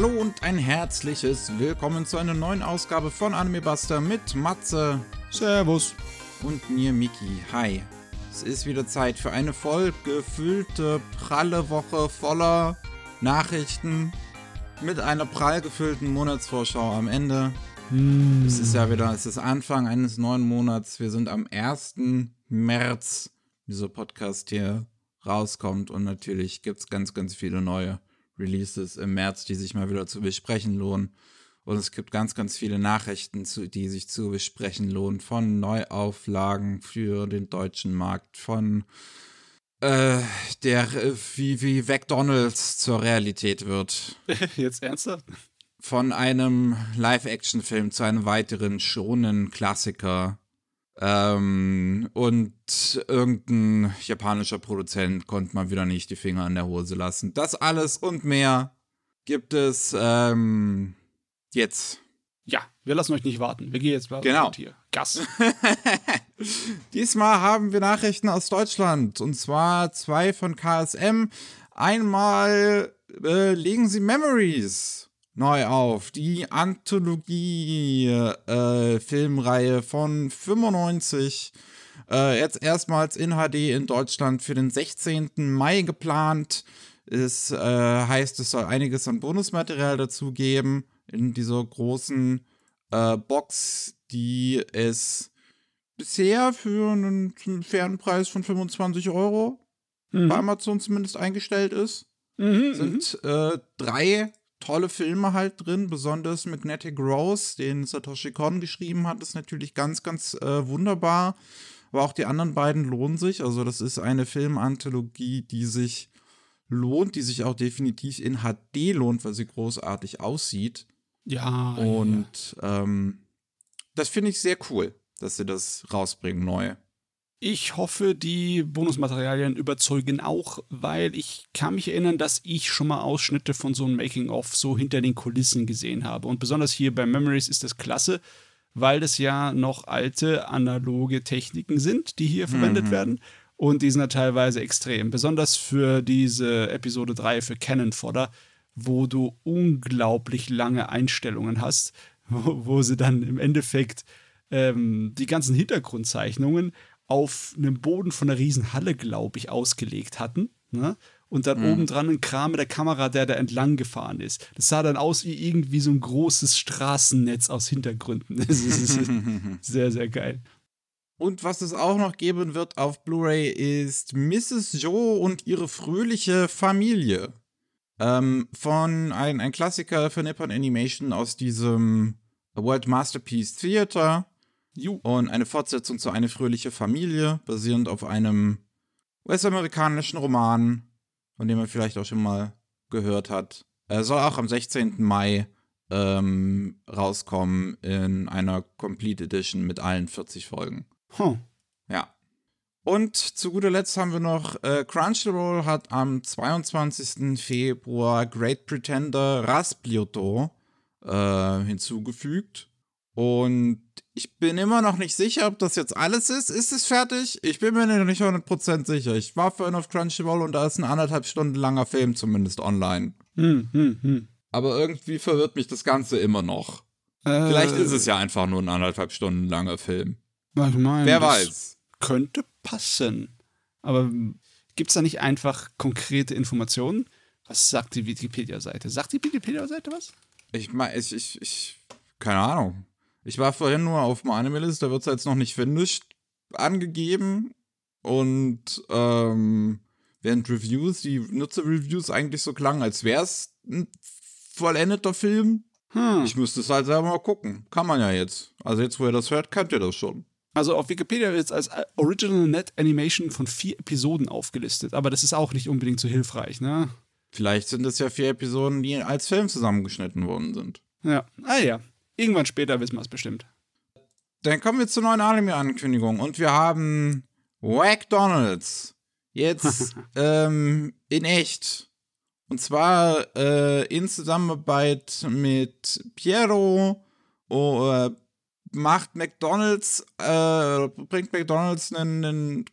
Hallo und ein herzliches Willkommen zu einer neuen Ausgabe von Anime Buster mit Matze. Servus. Und mir, Miki. Hi. Es ist wieder Zeit für eine vollgefüllte, pralle Woche voller Nachrichten mit einer prall gefüllten Monatsvorschau am Ende. Mm. Es ist ja wieder, es ist Anfang eines neuen Monats. Wir sind am 1. März, dieser Podcast hier rauskommt. Und natürlich gibt es ganz, ganz viele neue Releases im März, die sich mal wieder zu besprechen lohnen. Und es gibt ganz, ganz viele Nachrichten, die sich zu besprechen lohnen. Von Neuauflagen für den deutschen Markt, von äh, der, wie, wie McDonalds zur Realität wird. Jetzt ernsthaft? Von einem Live-Action-Film zu einem weiteren schonen Klassiker. Ähm, und irgendein japanischer Produzent konnte mal wieder nicht die Finger an der Hose lassen. Das alles und mehr gibt es ähm, jetzt. Ja, wir lassen euch nicht warten. Wir gehen jetzt mal genau. hier. Gas. Diesmal haben wir Nachrichten aus Deutschland. Und zwar zwei von KSM. Einmal äh, legen sie Memories neu auf. Die Anthologie-Filmreihe äh, von 95. Äh, jetzt erstmals in HD in Deutschland für den 16. Mai geplant. Es äh, heißt, es soll einiges an Bonusmaterial dazu geben in dieser großen äh, Box, die es bisher für einen fairen Preis von 25 Euro mhm. bei Amazon zumindest eingestellt ist. Mhm, sind mhm. äh, drei tolle Filme halt drin, besonders Magnetic Rose, den Satoshi Kon geschrieben hat, ist natürlich ganz, ganz äh, wunderbar. Aber auch die anderen beiden lohnen sich. Also, das ist eine Filmanthologie, die sich lohnt, die sich auch definitiv in HD lohnt, weil sie großartig aussieht. Ja. Und ja. Ähm, das finde ich sehr cool, dass sie das rausbringen, neu. Ich hoffe, die Bonusmaterialien überzeugen auch, weil ich kann mich erinnern, dass ich schon mal Ausschnitte von so einem Making-of so hinter den Kulissen gesehen habe. Und besonders hier bei Memories ist das klasse, weil das ja noch alte analoge Techniken sind, die hier verwendet mhm. werden. Und die sind ja teilweise extrem. Besonders für diese Episode 3 für Cannon Fodder, wo du unglaublich lange Einstellungen hast, wo, wo sie dann im Endeffekt ähm, die ganzen Hintergrundzeichnungen auf einem Boden von einer riesen Halle, glaube ich, ausgelegt hatten. Ne? Und dann mhm. obendran ein Kram mit der Kamera, der da entlang gefahren ist. Das sah dann aus wie irgendwie so ein großes Straßennetz aus Hintergründen. Das ist sehr, sehr geil. Und was es auch noch geben wird auf Blu-ray ist Mrs. Joe und ihre fröhliche Familie. Ähm, von ein, ein Klassiker für Nippon Animation aus diesem World Masterpiece Theater. Ju. Und eine Fortsetzung zu Eine fröhliche Familie, basierend auf einem US-amerikanischen Roman, von dem man vielleicht auch schon mal gehört hat. Er soll auch am 16. Mai ähm, rauskommen in einer Complete Edition mit allen 40 Folgen. Huh. Ja. Und zu guter Letzt haben wir noch äh, Crunchyroll hat am 22. Februar Great Pretender Rasplioto äh, hinzugefügt. Und ich bin immer noch nicht sicher, ob das jetzt alles ist. Ist es fertig? Ich bin mir nicht 100% sicher. Ich war vorhin auf Crunchyroll und da ist ein anderthalb Stunden langer Film zumindest online. Hm, hm, hm. Aber irgendwie verwirrt mich das Ganze immer noch. Äh, Vielleicht ist es ja einfach nur ein anderthalb Stunden langer Film. Ich mein, Wer weiß. Könnte passen. Aber gibt es da nicht einfach konkrete Informationen? Was sagt die Wikipedia-Seite? Sagt die Wikipedia-Seite was? Ich meine, ich, ich, ich, keine Ahnung. Ich war vorhin nur auf dem Anime-List, da wird es jetzt noch nicht finished angegeben. Und ähm, während Reviews, die Nutzer-Reviews eigentlich so klangen, als wäre es ein vollendeter Film. Hm. Ich müsste es halt selber mal gucken. Kann man ja jetzt. Also jetzt, wo ihr das hört, könnt ihr das schon. Also auf Wikipedia wird es als Original Net Animation von vier Episoden aufgelistet, aber das ist auch nicht unbedingt so hilfreich, ne? Vielleicht sind es ja vier Episoden, die als Film zusammengeschnitten worden sind. Ja. Ah ja. Irgendwann später wissen wir es bestimmt. Dann kommen wir zur neuen Anime-Ankündigung und wir haben McDonalds. Jetzt ähm, in echt. Und zwar äh, in Zusammenarbeit mit Piero oh, äh, macht McDonalds, äh, bringt McDonalds einen, einen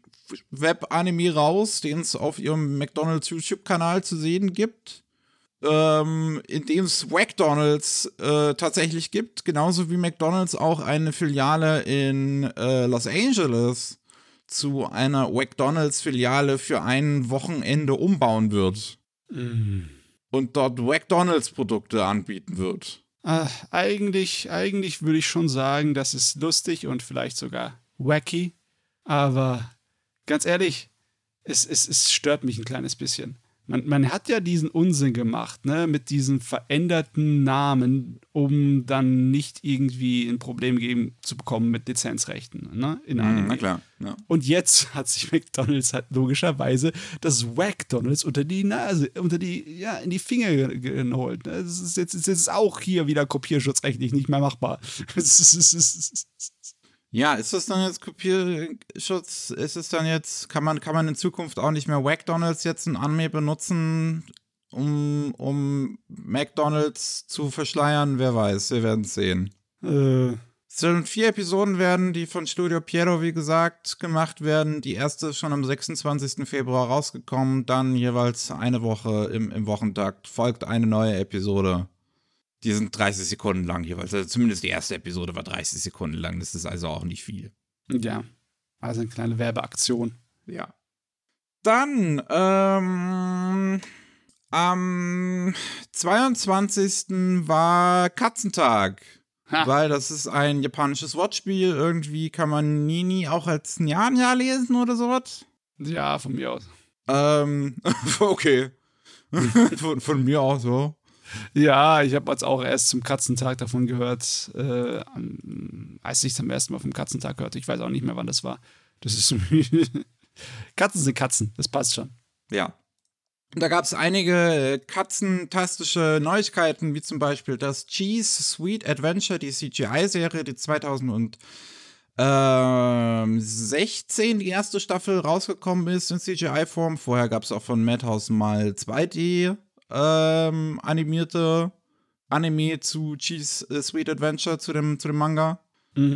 Web-Anime raus, den es auf ihrem McDonalds YouTube-Kanal zu sehen gibt. Ähm, in dem es McDonalds äh, tatsächlich gibt, genauso wie McDonalds auch eine Filiale in äh, Los Angeles zu einer McDonalds-Filiale für ein Wochenende umbauen wird. Mm. Und dort McDonalds-Produkte anbieten wird. Äh, eigentlich, eigentlich würde ich schon sagen, das ist lustig und vielleicht sogar wacky. Aber ganz ehrlich, es, es, es stört mich ein kleines bisschen. Man, man hat ja diesen Unsinn gemacht, ne, mit diesen veränderten Namen, um dann nicht irgendwie ein Problem geben zu bekommen mit Lizenzrechten, ne, in Anime. Mhm, na klar. Ja. Und jetzt hat sich McDonalds halt logischerweise das Wackdonalds unter die Nase, unter die, ja, in die Finger ge- geholt. ne. Das ist jetzt, jetzt ist auch hier wieder kopierschutzrechtlich nicht mehr machbar. Ja, ist das dann jetzt Kopierschutz? Ist es dann jetzt, kann man, kann man in Zukunft auch nicht mehr McDonalds jetzt ein Anime benutzen, um, um McDonalds zu verschleiern? Wer weiß, wir werden es sehen. äh, Es sollen vier Episoden werden, die von Studio Piero, wie gesagt, gemacht werden. Die erste ist schon am 26. Februar rausgekommen. Dann jeweils eine Woche im, im Wochentakt folgt eine neue Episode. Die sind 30 Sekunden lang jeweils. Also zumindest die erste Episode war 30 Sekunden lang. Das ist also auch nicht viel. ja, also eine kleine Werbeaktion. Ja. Dann, ähm, am 22. war Katzentag. Ha. Weil das ist ein japanisches Wortspiel. Irgendwie kann man Nini auch als Nyanya lesen oder sowas. Ja, von mir aus. Ähm, okay. von, von mir auch so. Ja, ich habe jetzt auch erst zum Katzentag davon gehört, äh, als ich zum ersten Mal vom Katzentag hörte. Ich weiß auch nicht mehr, wann das war. Das ist. Katzen sind Katzen, das passt schon. Ja. Da gab es einige äh, katzentastische Neuigkeiten, wie zum Beispiel das Cheese Sweet Adventure, die CGI-Serie, die 2016 die erste Staffel rausgekommen ist in CGI-Form. Vorher gab es auch von Madhouse mal 2D ähm, animierte Anime zu Cheese äh, Sweet Adventure, zu dem, zu dem Manga.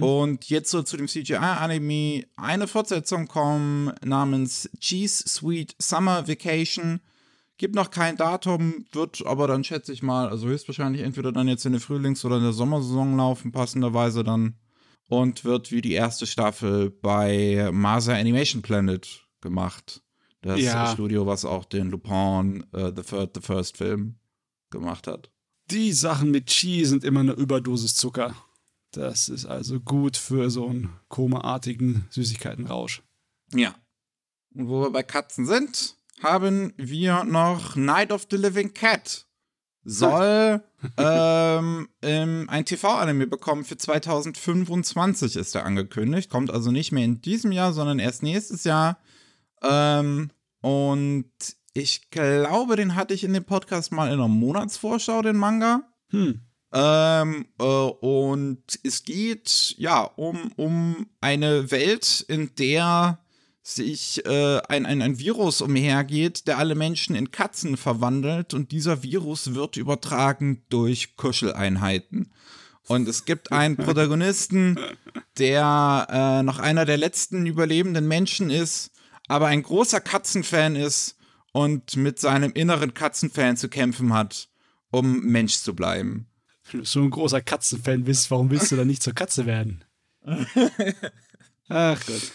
Und jetzt soll zu dem CGI-Anime eine Fortsetzung kommen namens Cheese Sweet Summer Vacation. Gibt noch kein Datum, wird aber dann schätze ich mal, also höchstwahrscheinlich entweder dann jetzt in der Frühlings- oder in der Sommersaison laufen, passenderweise dann. Und wird wie die erste Staffel bei Masa Animation Planet gemacht. Das Ja. Studio, was auch den Lupin, äh, The, Third, The First Film gemacht hat. Die Sachen mit Cheese sind immer eine Überdosis Zucker. Das ist also gut für so einen komaartigen Süßigkeitenrausch. Ja. Und wo wir bei Katzen sind, haben wir noch Night of the Living Cat. Soll ähm, ähm, ein TV-Anime bekommen für 2025 ist er angekündigt. Kommt also nicht mehr in diesem Jahr, sondern erst nächstes Jahr. Ähm, und ich glaube, den hatte ich in dem Podcast mal in einer Monatsvorschau, den Manga. Hm. Ähm, äh, und es geht ja um, um eine Welt, in der sich äh, ein, ein, ein Virus umhergeht, der alle Menschen in Katzen verwandelt und dieser Virus wird übertragen durch Kuscheleinheiten. Und es gibt einen Protagonisten, der äh, noch einer der letzten überlebenden Menschen ist, aber ein großer Katzenfan ist und mit seinem inneren Katzenfan zu kämpfen hat, um Mensch zu bleiben. Wenn du so ein großer Katzenfan bist, warum willst du dann nicht zur Katze werden? Ach Gott.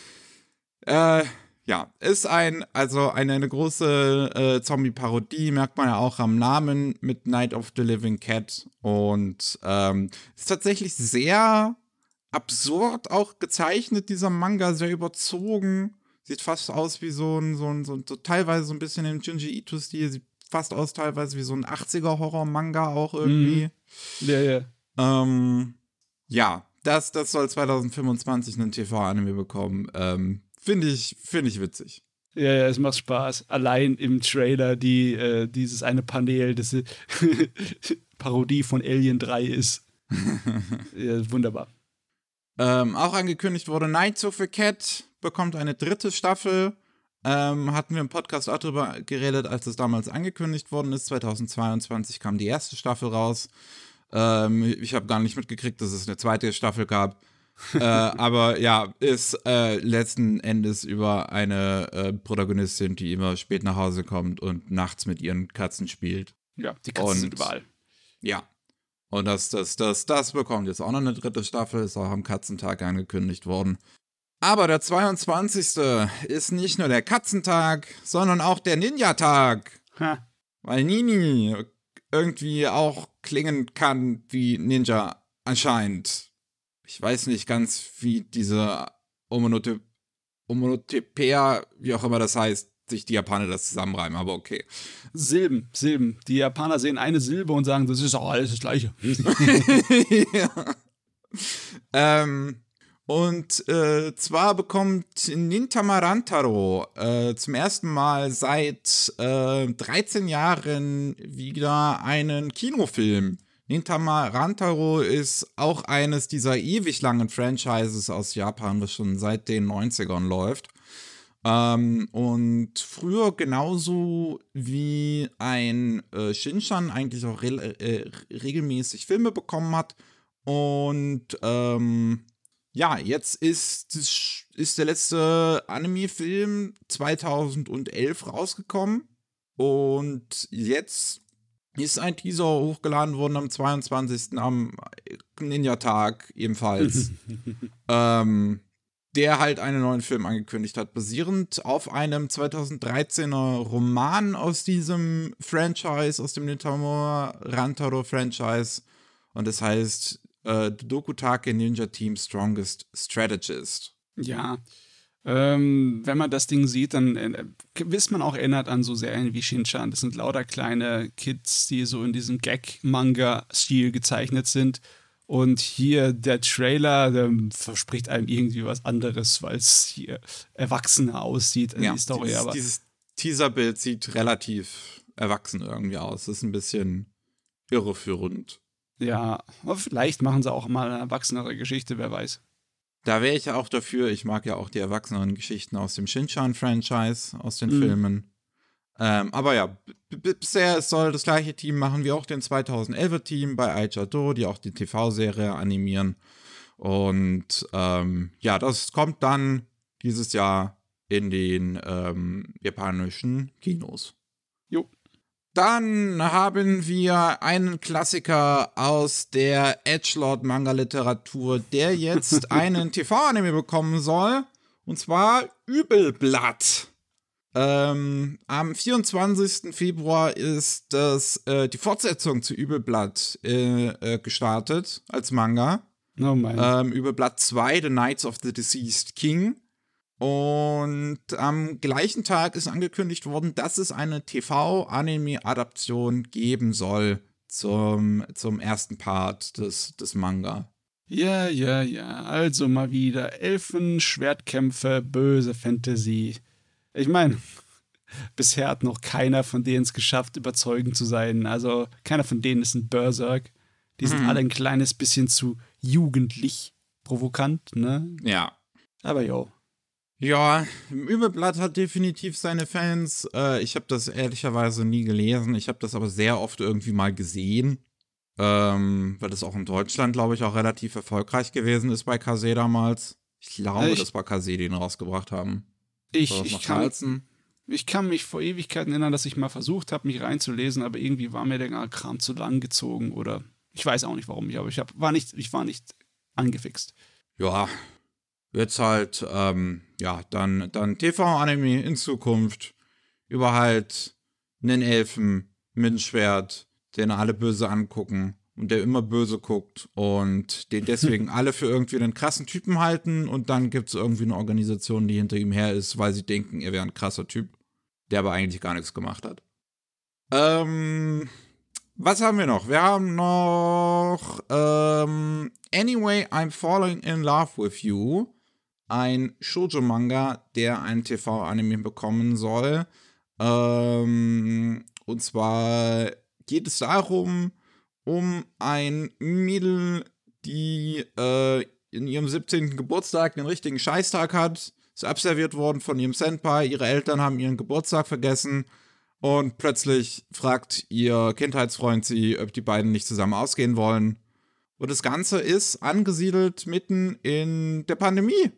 Äh, ja, ist ein, also eine, eine große äh, Zombie-Parodie, merkt man ja auch am Namen mit Night of the Living Cat. Und ähm, ist tatsächlich sehr absurd auch gezeichnet, dieser Manga, sehr überzogen. Sieht fast aus wie so ein, so ein, so, ein, so teilweise so ein bisschen im Junji Ito-Stil, sieht fast aus teilweise wie so ein 80er-Horror-Manga auch irgendwie. Ja, ja. Ähm, ja, das, das soll 2025 einen TV-Anime bekommen. Ähm, Finde ich, finde ich witzig. Ja, ja, es macht Spaß. Allein im Trailer die, äh, dieses eine Panel, das Parodie von Alien 3 ist. ja, wunderbar. Ähm, auch angekündigt wurde Nights of a Cat bekommt eine dritte Staffel. Ähm, hatten wir im Podcast auch drüber geredet, als es damals angekündigt worden ist. 2022 kam die erste Staffel raus. Ähm, ich habe gar nicht mitgekriegt, dass es eine zweite Staffel gab. äh, aber ja, ist äh, letzten Endes über eine äh, Protagonistin, die immer spät nach Hause kommt und nachts mit ihren Katzen spielt. Ja, die Katzen Und- sind überall. Ja. Und das, das, das, das bekommt jetzt auch noch eine dritte Staffel, ist auch am Katzentag angekündigt worden. Aber der 22. ist nicht nur der Katzentag, sondern auch der Ninja-Tag. Weil Nini irgendwie auch klingen kann wie Ninja anscheinend. Ich weiß nicht ganz, wie diese Omonotyp Omonotypea, wie auch immer das heißt, sich die Japaner das zusammenreimen, aber okay. Silben, Silben. Die Japaner sehen eine Silbe und sagen, das ist auch alles das Gleiche. ja. ähm, und äh, zwar bekommt Nintama Rantaro äh, zum ersten Mal seit äh, 13 Jahren wieder einen Kinofilm. Nintama Rantaro ist auch eines dieser ewig langen Franchises aus Japan, was schon seit den 90ern läuft. Ähm, und früher genauso wie ein äh, Shinshan eigentlich auch re äh, regelmäßig Filme bekommen hat. Und ähm, ja, jetzt ist, ist der letzte Anime-Film 2011 rausgekommen. Und jetzt ist ein Teaser hochgeladen worden am 22. am Ninja-Tag ebenfalls. ähm, der halt einen neuen Film angekündigt hat, basierend auf einem 2013er Roman aus diesem Franchise, aus dem Nintama Rantaro Franchise. Und das heißt äh, Dokutake Ninja Team Strongest Strategist. Ja. Ähm, wenn man das Ding sieht, dann äh, ist man auch erinnert an so Serien wie Shinchan. Das sind lauter kleine Kids, die so in diesem Gag-Manga-Stil gezeichnet sind. Und hier der Trailer der verspricht einem irgendwie was anderes, weil es hier erwachsener aussieht. Ja, die Story, dieses, aber dieses Teaserbild sieht relativ erwachsen irgendwie aus. Das ist ein bisschen irreführend. ja, vielleicht machen sie auch mal eine erwachsenere Geschichte, wer weiß. Da wäre ich ja auch dafür. Ich mag ja auch die erwachsenen Geschichten aus dem Shinchan-Franchise, aus den Mhm. Filmen. Ähm, aber ja, bisher soll das gleiche Team machen wie auch den 2011er-Team bei Aichado, die auch die TV-Serie animieren. Und ähm, ja, das kommt dann dieses Jahr in den ähm, japanischen Kinos. Jo. Dann haben wir einen Klassiker aus der Edgelord-Manga-Literatur, der jetzt einen TV-Anime bekommen soll. Und zwar Übelblatt. Ähm, am 24. Februar ist das, äh, die Fortsetzung zu Übelblatt äh, äh, gestartet als Manga. Oh mein. Ähm, Übelblatt 2, The Knights of the Deceased King. Und am gleichen Tag ist angekündigt worden, dass es eine TV-Anime-Adaption geben soll zum, zum ersten Part des, des Manga. Ja, ja, ja. Also mal wieder Elfen, Schwertkämpfe, böse Fantasy. Ich meine, bisher hat noch keiner von denen es geschafft, überzeugend zu sein. Also keiner von denen ist ein Berserk. Die sind Mhm. alle ein kleines bisschen zu jugendlich provokant, ne? Ja. Aber jo. Ja, Übelblatt hat definitiv seine Fans. Äh, ich habe das ehrlicherweise nie gelesen. Ich habe das aber sehr oft irgendwie mal gesehen. Ähm, weil das auch in Deutschland, glaube ich, auch relativ erfolgreich gewesen ist bei Kase damals. Ich glaube, Ich- das war Kase, die ihn rausgebracht haben. Ich, ich, kann, ich kann mich vor Ewigkeiten erinnern, dass ich mal versucht habe, mich reinzulesen, aber irgendwie war mir der Kram zu lang gezogen oder ich weiß auch nicht warum, ich, aber ich, hab, war, nicht, ich war nicht angefixt. ja, jetzt halt, ähm, ja, dann, dann TV-Anime in Zukunft über halt einen Elfen mit einem Schwert, den alle böse angucken der immer böse guckt und den deswegen alle für irgendwie einen krassen Typen halten und dann gibt es irgendwie eine Organisation, die hinter ihm her ist, weil sie denken, er wäre ein krasser Typ, der aber eigentlich gar nichts gemacht hat. Ähm, was haben wir noch? Wir haben noch ähm, Anyway, I'm Falling in Love with You. Ein Shoujo-Manga, der ein TV-Anime bekommen soll. Ähm, und zwar geht es darum, um ein Mädel, die äh, in ihrem 17. Geburtstag den richtigen Scheißtag hat. Ist abserviert worden von ihrem Senpai. Ihre Eltern haben ihren Geburtstag vergessen. Und plötzlich fragt ihr Kindheitsfreund sie, ob die beiden nicht zusammen ausgehen wollen. Und das Ganze ist angesiedelt mitten in der Pandemie.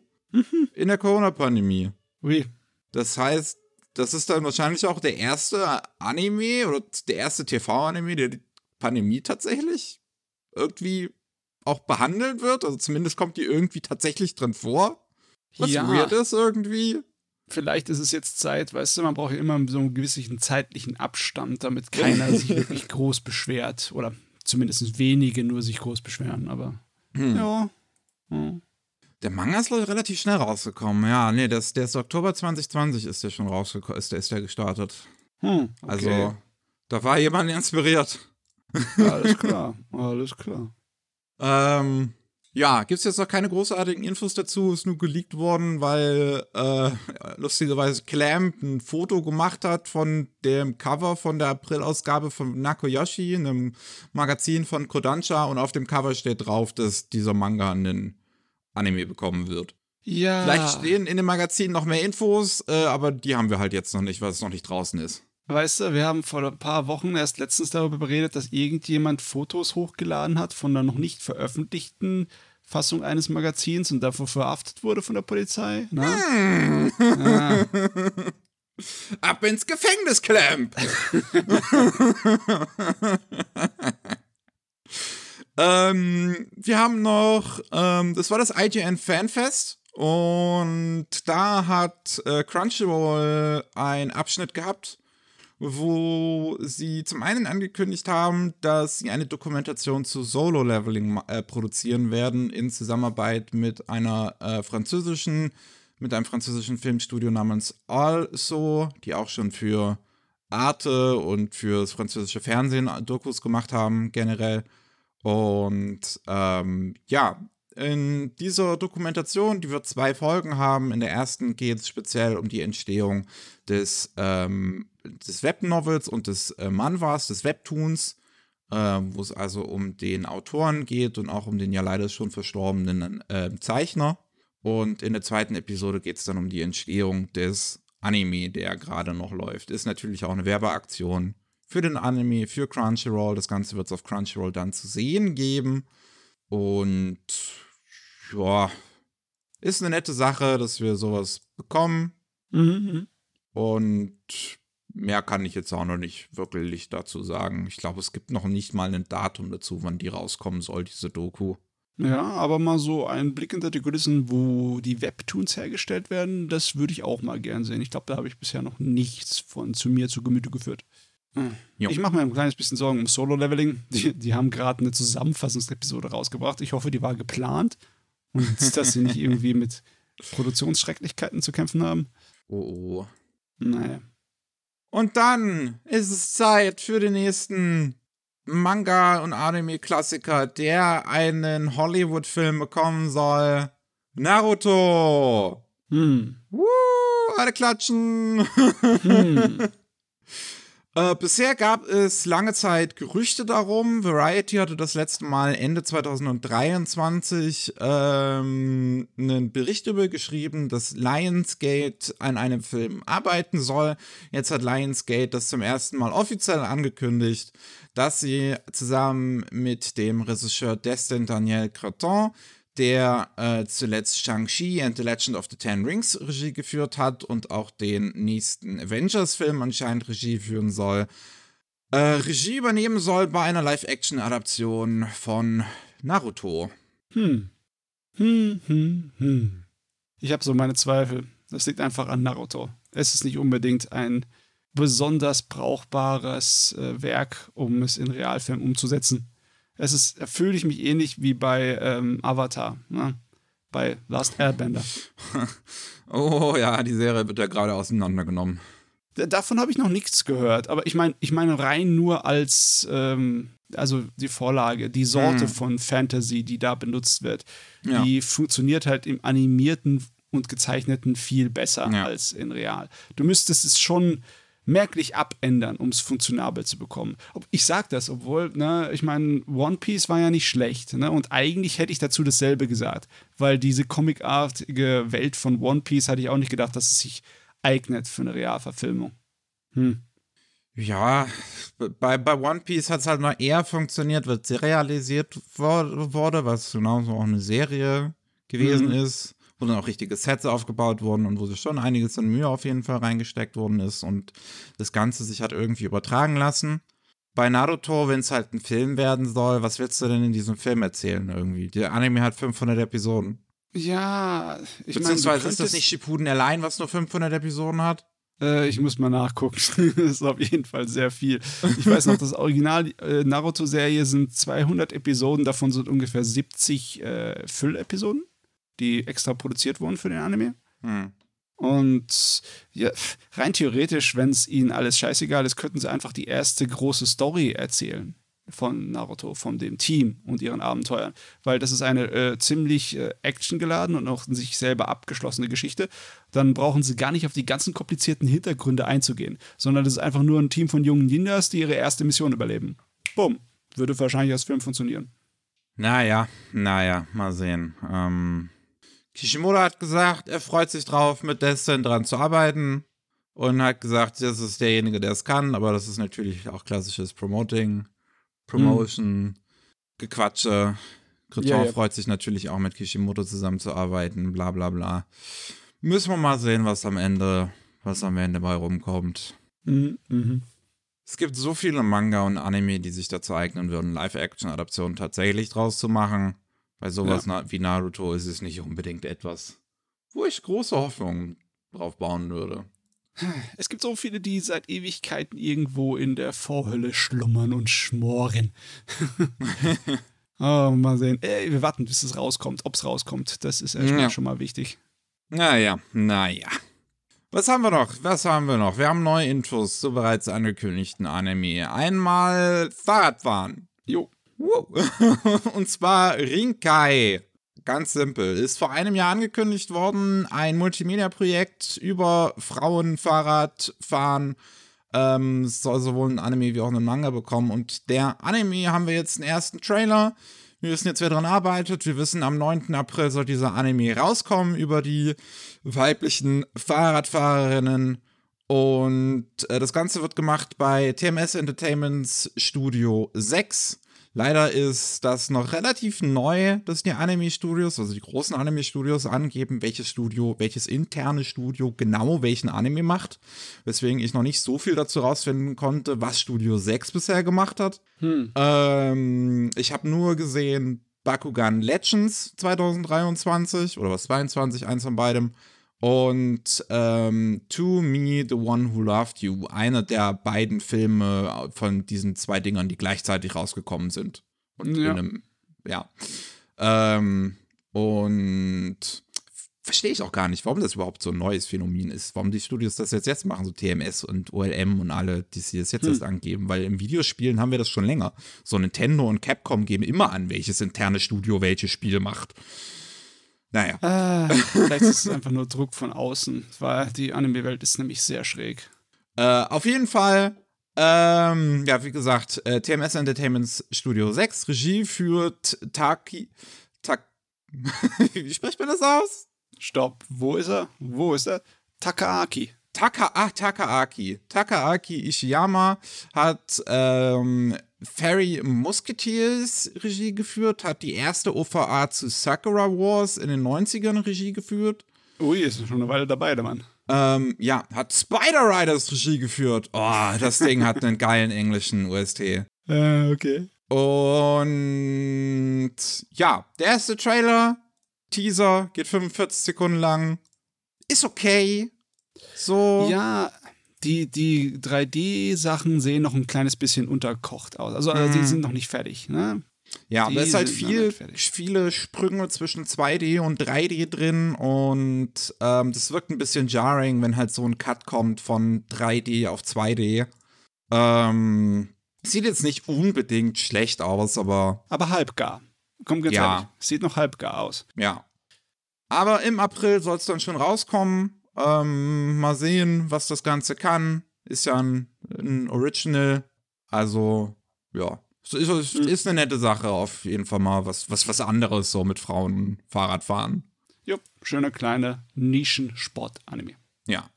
In der Corona-Pandemie. Ui. Das heißt, das ist dann wahrscheinlich auch der erste Anime oder der erste TV-Anime, der Pandemie tatsächlich irgendwie auch behandelt wird. Also zumindest kommt die irgendwie tatsächlich drin vor. Was Ja. weird ist irgendwie. Vielleicht ist es jetzt Zeit, weißt du, man braucht ja immer so einen gewissen zeitlichen Abstand, damit keiner sich wirklich groß beschwert. Oder zumindest wenige nur sich groß beschweren, aber ja. ja. Der Manga ist relativ schnell rausgekommen. Ja, nee, das, der ist Oktober 2020 ist der schon rausgekommen, ist der, ist der gestartet. Hm, okay. Also, da war jemand inspiriert. Alles klar, alles klar. Ähm, ja, gibt's jetzt noch keine großartigen Infos dazu, ist nur geleakt worden, weil äh, lustigerweise Clamp ein Foto gemacht hat von dem Cover von der April-Ausgabe von Nakoyoshi, einem Magazin von Kodansha, und auf dem Cover steht drauf, dass dieser Manga einen Anime bekommen wird. Ja. Vielleicht stehen in dem Magazin noch mehr Infos, äh, aber die haben wir halt jetzt noch nicht, weil es noch nicht draußen ist. Weißt du, wir haben vor ein paar Wochen erst letztens darüber beredet, dass irgendjemand Fotos hochgeladen hat von der noch nicht veröffentlichten Fassung eines Magazins und dafür verhaftet wurde von der Polizei. Ne? Ja. Ab ins Gefängnis, Clamp! ähm, wir haben noch, ähm, das war das IGN Fanfest und da hat äh, Crunchyroll einen Abschnitt gehabt, wo sie zum einen angekündigt haben, dass sie eine Dokumentation zu Solo-Leveling äh, produzieren werden in Zusammenarbeit mit einer äh, französischen, mit einem französischen Filmstudio namens Also, die auch schon für Arte und fürs französische Fernsehen Dokus gemacht haben, generell. Und ähm, ja, in dieser Dokumentation, die wird zwei Folgen haben. In der ersten geht es speziell um die Entstehung des, ähm, des Webnovels und des äh, Manhwas, des Webtoons, äh, wo es also um den Autoren geht und auch um den ja leider schon verstorbenen äh, Zeichner. Und in der zweiten Episode geht es dann um die Entstehung des Anime, der gerade noch läuft. Ist natürlich auch eine Werbeaktion für den Anime, für Crunchyroll. Das Ganze wird es auf Crunchyroll dann zu sehen geben. Und ja, ist eine nette Sache, dass wir sowas bekommen. Mhm. Und mehr kann ich jetzt auch noch nicht wirklich dazu sagen. Ich glaube, es gibt noch nicht mal ein Datum dazu, wann die rauskommen soll, diese Doku. Ja, aber mal so ein Blick hinter die Kulissen, wo die Webtoons hergestellt werden, das würde ich auch mal gern sehen. Ich glaube, da habe ich bisher noch nichts von zu mir zu Gemüte geführt. Hm. Ich mache mir ein kleines bisschen Sorgen um Solo-Leveling. Die, die haben gerade eine Zusammenfassungsepisode rausgebracht. Ich hoffe, die war geplant und dass sie nicht irgendwie mit Produktionsschrecklichkeiten zu kämpfen haben. Oh oh. Naja. Und dann ist es Zeit für den nächsten Manga- und Anime-Klassiker, der einen Hollywood-Film bekommen soll. Naruto! Hm. Woo, alle klatschen! Hm. Äh, bisher gab es lange Zeit Gerüchte darum. Variety hatte das letzte Mal Ende 2023 ähm, einen Bericht darüber geschrieben, dass Lionsgate an einem Film arbeiten soll. Jetzt hat Lionsgate das zum ersten Mal offiziell angekündigt, dass sie zusammen mit dem Regisseur Destin Daniel Creton der äh, zuletzt Shang-Chi and the Legend of the Ten Rings Regie geführt hat und auch den nächsten Avengers-Film anscheinend Regie führen soll, äh, Regie übernehmen soll bei einer Live-Action-Adaption von Naruto. Hm. Hm, hm, hm. Ich habe so meine Zweifel. Das liegt einfach an Naruto. Es ist nicht unbedingt ein besonders brauchbares äh, Werk, um es in Realfilm umzusetzen. Es ist, fühle ich mich ähnlich wie bei ähm, Avatar, ne? bei Last Airbender. Oh ja, die Serie wird ja gerade auseinandergenommen. Davon habe ich noch nichts gehört, aber ich meine ich meine rein nur als, ähm, also die Vorlage, die Sorte Mhm. von Fantasy, die da benutzt wird, Ja. die funktioniert halt im animierten und gezeichneten viel besser Ja. als in real. Du müsstest es schon merklich abändern, um es funktionabel zu bekommen. Ich sag das, obwohl, ne, ich meine, One Piece war ja nicht schlecht, ne, und eigentlich hätte ich dazu dasselbe gesagt, weil diese comicartige Welt von One Piece hatte ich auch nicht gedacht, dass es sich eignet für eine Realverfilmung. Hm. Ja, bei, bei One Piece hat es halt noch eher funktioniert, weil es realisiert wo- wurde, was genauso auch eine Serie gewesen Mhm. ist. Wo dann auch richtige Sets aufgebaut wurden und wo sich schon einiges an Mühe auf jeden Fall reingesteckt worden ist und das Ganze sich hat irgendwie übertragen lassen. Bei Naruto, wenn es halt ein Film werden soll, was willst du denn in diesem Film erzählen irgendwie? Der Anime hat 500 Episoden. Ja, ich meine, Beziehungsweise ist das nicht Shippuden allein, was nur 500 Episoden hat? Äh, ich muss mal nachgucken. das ist auf jeden Fall sehr viel. Ich weiß noch, das Original äh, Naruto-Serie sind 200 Episoden, davon sind ungefähr 70 äh, Füllepisoden, die extra produziert wurden für den Anime. Hm. Und ja, rein theoretisch, wenn es ihnen alles scheißegal ist, könnten sie einfach die erste große Story erzählen von Naruto, von dem Team und ihren Abenteuern, weil das ist eine äh, ziemlich äh, actiongeladene und auch in sich selber abgeschlossene Geschichte. Dann brauchen sie gar nicht auf die ganzen komplizierten Hintergründe einzugehen, sondern das ist einfach nur ein Team von jungen Ninjas, die ihre erste Mission überleben. Bumm. Würde wahrscheinlich als Film funktionieren. Naja, naja, mal sehen. Ähm, Kishimoto hat gesagt, er freut sich drauf, mit Destin dran zu arbeiten und hat gesagt, das ist derjenige, der es kann, aber das ist natürlich auch klassisches Promoting. Promotion, mhm. Gequatsche. Creton ja, ja. freut sich natürlich auch mit Kishimoto zusammenzuarbeiten, bla bla bla. Müssen wir mal sehen, was am Ende, was am Ende bei rumkommt. Mhm, mhm. Es gibt so viele Manga und Anime, die sich dazu eignen würden, Live-Action-Adaptionen tatsächlich draus zu machen. Bei sowas ja. wie Naruto ist es nicht unbedingt etwas, wo ich große Hoffnungen drauf bauen würde. Es gibt so viele, die seit Ewigkeiten irgendwo in der Vorhölle schlummern und schmoren. oh, mal sehen. Ey, wir warten, bis es rauskommt. Ob es rauskommt, das ist erstmal ja. schon mal wichtig. Naja, naja. Was haben wir noch? Was haben wir noch? Wir haben neue Infos zu bereits angekündigten Anime. Einmal Fahrradfahren. Jo. Und zwar Rinkai. Ganz simpel. Ist vor einem Jahr angekündigt worden, ein Multimedia-Projekt über Frauenfahrradfahren. Ähm, soll sowohl ein Anime wie auch einen Manga bekommen. Und der Anime haben wir jetzt einen ersten Trailer. Wir wissen jetzt, wer daran arbeitet. Wir wissen, am 9. April soll dieser Anime rauskommen über die weiblichen Fahrradfahrerinnen. Und äh, das Ganze wird gemacht bei TMS Entertainments Studio 6. Leider ist das noch relativ neu, dass die Anime-Studios, also die großen Anime-Studios angeben, welches Studio, welches interne Studio genau welchen Anime macht. Weswegen ich noch nicht so viel dazu rausfinden konnte, was Studio 6 bisher gemacht hat. Hm. Ähm, ich habe nur gesehen Bakugan Legends 2023 oder was 22, eins von beidem. Und ähm, To Me, The One Who Loved You, einer der beiden Filme von diesen zwei Dingern, die gleichzeitig rausgekommen sind. Und ja. Einem, ja. Ähm, und verstehe ich auch gar nicht, warum das überhaupt so ein neues Phänomen ist. Warum die Studios das jetzt jetzt machen, so TMS und OLM und alle, die sie das jetzt hm. erst angeben. Weil im Videospielen haben wir das schon länger. So Nintendo und Capcom geben immer an, welches interne Studio welches Spiel macht. Naja. Äh, vielleicht ist es einfach nur Druck von außen, weil die Anime-Welt ist nämlich sehr schräg. Äh, auf jeden Fall, ähm, ja, wie gesagt, äh, TMS Entertainments Studio 6, Regie führt Taki. Tak wie spricht man das aus? Stopp, wo ist er? Wo ist er? Takaaki. Taka, ach, Takaaki. Takaaki Ishiyama hat ähm, Fairy Musketeers Regie geführt, hat die erste OVA zu Sakura Wars in den 90ern Regie geführt. Ui, ist schon eine Weile dabei, der Mann. Ähm, ja, hat Spider Riders Regie geführt. Oh, das Ding hat einen geilen englischen UST. Äh, okay. Und ja, der erste Trailer, Teaser, geht 45 Sekunden lang. Ist okay. So. Ja, die, die 3D-Sachen sehen noch ein kleines bisschen unterkocht aus. Also, also die sind noch nicht fertig, ne? Ja, da ist halt viel, viele Sprünge zwischen 2D und 3D drin und ähm, das wirkt ein bisschen jarring, wenn halt so ein Cut kommt von 3D auf 2D. Ähm, sieht jetzt nicht unbedingt schlecht aus, aber. Aber halbgar. Kommt ganz ja. ehrlich. Sieht noch halbgar aus. Ja. Aber im April soll es dann schon rauskommen. Ähm, mal sehen, was das Ganze kann. Ist ja ein, ein Original. Also, ja. Ist, ist, ist, eine nette Sache auf jeden Fall mal. Was, was, was anderes so mit Frauen Fahrradfahren. Ja, schöner kleiner Nischensport-Anime. Ja.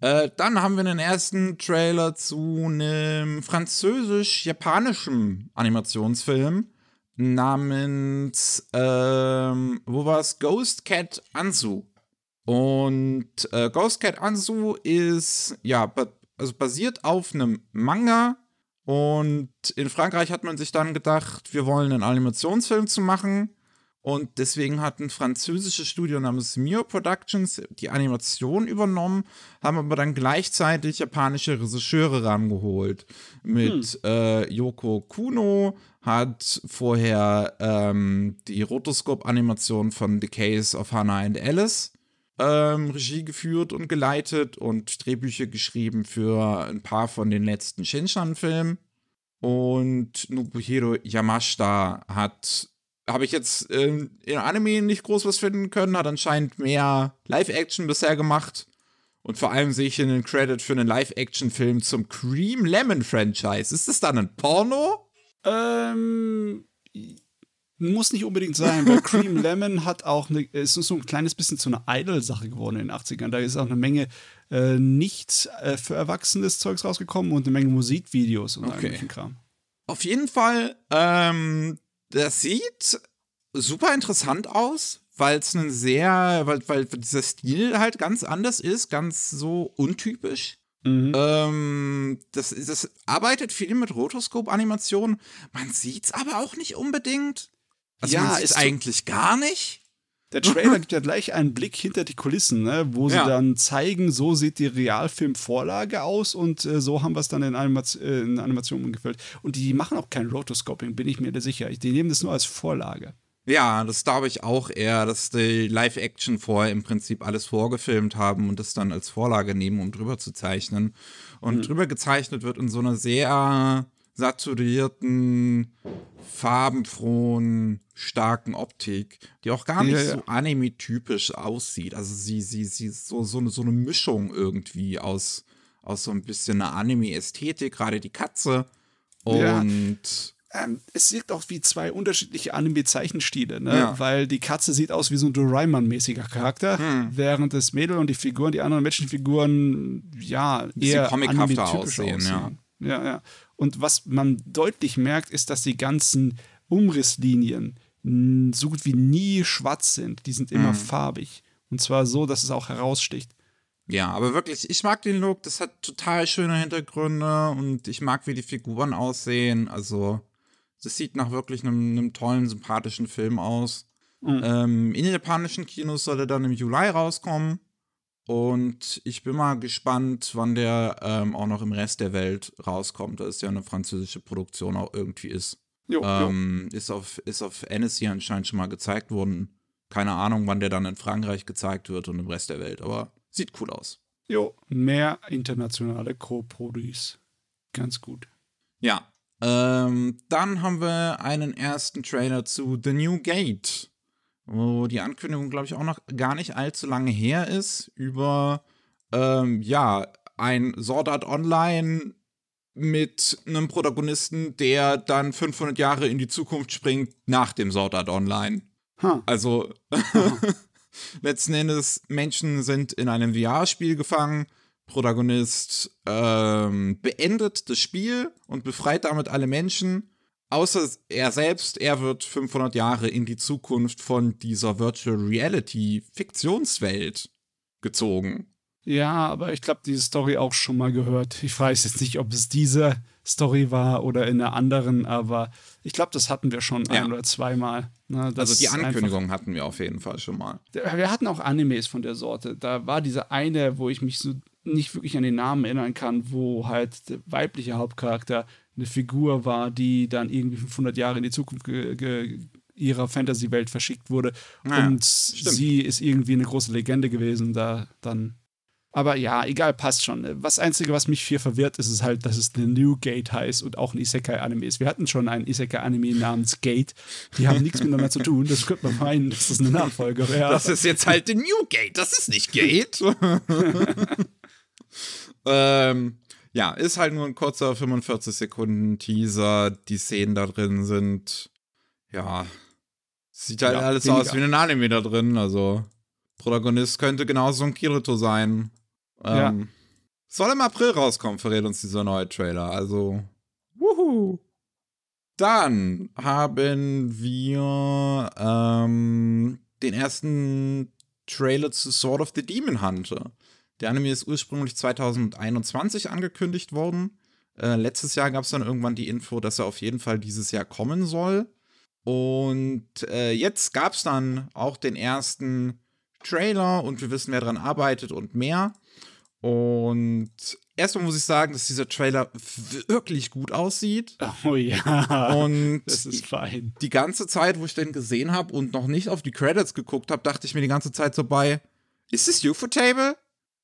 Äh, dann haben wir einen ersten Trailer zu einem französisch-japanischen Animationsfilm. namens, ähm, wo war es? Ghost Cat Anzu. Und äh, Ghost Cat Anzu ist, ja, ba also basiert auf einem Manga. Und in Frankreich hat man sich dann gedacht, wir wollen einen Animationsfilm zu machen. Und deswegen hat ein französisches Studio namens Mio Productions die Animation übernommen, haben aber dann gleichzeitig japanische Regisseure rangeholt. Mit hm. äh, Yoko Kuno hat vorher ähm, die Rotoscope-Animation von The Case of Hannah and Alice ähm, Regie geführt und geleitet und Drehbücher geschrieben für ein paar von den letzten Shinshan-Filmen. Und Nobuhiro Yamashita hat habe ich jetzt ähm, in Anime nicht groß was finden können, hat anscheinend mehr Live-Action bisher gemacht. Und vor allem sehe ich hier einen Credit für einen Live-Action-Film zum Cream Lemon Franchise. Ist das dann ein Porno? Ähm, muss nicht unbedingt sein, weil Cream Lemon hat auch eine, ist so ein kleines bisschen zu einer Idol-Sache geworden in den 80ern. Da ist auch eine Menge äh, nicht äh, für Erwachsenes Zeugs rausgekommen und eine Menge Musikvideos und okay. Kram. Auf jeden Fall, ähm, das sieht super interessant aus, weil es ein sehr, weil, weil dieser Stil halt ganz anders ist, ganz so untypisch. Mhm. Ähm, das, das arbeitet viel mit Rotoscope-Animationen. Man sieht es aber auch nicht unbedingt. Also ja, ist eigentlich gar nicht. Der Trailer gibt ja gleich einen Blick hinter die Kulissen, ne? wo sie ja. dann zeigen, so sieht die Realfilmvorlage aus und äh, so haben wir es dann in, Animation, äh, in Animation umgefüllt. Und die machen auch kein Rotoscoping, bin ich mir sicher. Die nehmen das nur als Vorlage. Ja, das glaube ich auch eher, dass die Live-Action vorher im Prinzip alles vorgefilmt haben und das dann als Vorlage nehmen, um drüber zu zeichnen. Und mhm. drüber gezeichnet wird in so einer sehr saturierten, farbenfrohen, starken Optik, die auch gar nicht ja, so anime-typisch aussieht. Also sie, sie, sie ist so, so, eine, so eine Mischung irgendwie aus, aus so ein bisschen einer Anime-Ästhetik, gerade die Katze. Und ja. ähm, es wirkt auch wie zwei unterschiedliche Anime-Zeichenstile, ne? Ja. Weil die Katze sieht aus wie so ein Doraemon-mäßiger Charakter, hm. während das Mädel und die Figuren, die anderen Menschenfiguren, ja, eher comichafter aussehen, aussehen. Ja. ja, ja. Und was man deutlich merkt, ist, dass die ganzen Umrisslinien so gut wie nie schwarz sind. Die sind immer mhm. farbig. Und zwar so, dass es auch heraussticht. Ja, aber wirklich, ich mag den Look. Das hat total schöne Hintergründe und ich mag, wie die Figuren aussehen. Also, das sieht nach wirklich einem, einem tollen, sympathischen Film aus. Mhm. Ähm, in den japanischen Kinos soll er dann im Juli rauskommen. Und ich bin mal gespannt, wann der ähm, auch noch im Rest der Welt rauskommt. Da ist ja eine französische Produktion auch irgendwie ist. Jo, ähm, jo. Ist, auf, ist auf NSC anscheinend schon mal gezeigt worden. Keine Ahnung, wann der dann in Frankreich gezeigt wird und im Rest der Welt, aber sieht cool aus. Jo, mehr internationale Co-Produce. Ganz gut. Ja. Ähm, dann haben wir einen ersten Trailer zu The New Gate wo die Ankündigung, glaube ich, auch noch gar nicht allzu lange her ist, über, ähm, ja, ein Sword Art Online mit einem Protagonisten, der dann 500 Jahre in die Zukunft springt nach dem Sword Art Online. Huh. Also, letzten Endes, Menschen sind in einem VR-Spiel gefangen. Protagonist ähm, beendet das Spiel und befreit damit alle Menschen außer er selbst, er wird 500 Jahre in die Zukunft von dieser Virtual Reality Fiktionswelt gezogen. Ja, aber ich glaube, diese Story auch schon mal gehört. Ich weiß jetzt nicht, ob es diese Story war oder in einer anderen, aber ich glaube, das hatten wir schon ja. ein oder zweimal. Ne, also die Ankündigung hatten wir auf jeden Fall schon mal. Wir hatten auch Animes von der Sorte. Da war diese eine, wo ich mich so nicht wirklich an den Namen erinnern kann, wo halt der weibliche Hauptcharakter eine Figur war, die dann irgendwie 500 Jahre in die Zukunft ihrer Fantasy-Welt verschickt wurde. Naja, und stimmt. sie ist irgendwie eine große Legende gewesen, da dann. Aber ja, egal, passt schon. Das Einzige, was mich hier verwirrt, ist, ist halt, dass es The New Gate heißt und auch ein Isekai-Anime ist. Wir hatten schon ein Isekai-Anime namens Gate. Die haben nichts miteinander zu tun. Das könnte man meinen, dass das eine Nachfolge wäre. Das ist jetzt halt The New Gate. Das ist nicht Gate. ähm, ja, ist halt nur ein kurzer 45 Sekunden Teaser. Die Szenen da drin sind, ja, sieht halt ja, alles weniger. aus wie ein Anime da drin. Also, Protagonist könnte genauso ein Kirito sein. Ähm, ja. Soll im April rauskommen, verrät uns dieser neue Trailer. Also, wuhu. Dann haben wir ähm, den ersten Trailer zu Sword of the Demon Hunter. Der Anime ist ursprünglich 2021 angekündigt worden. Äh, letztes Jahr gab es dann irgendwann die Info, dass er auf jeden Fall dieses Jahr kommen soll. Und äh, jetzt gab es dann auch den ersten Trailer und wir wissen, wer daran arbeitet und mehr. Und erstmal muss ich sagen, dass dieser Trailer wirklich gut aussieht. Oh ja. Und das ist fein. Die ganze Zeit, wo ich den gesehen habe und noch nicht auf die Credits geguckt habe, dachte ich mir die ganze Zeit so bei, ist es UFO-Table?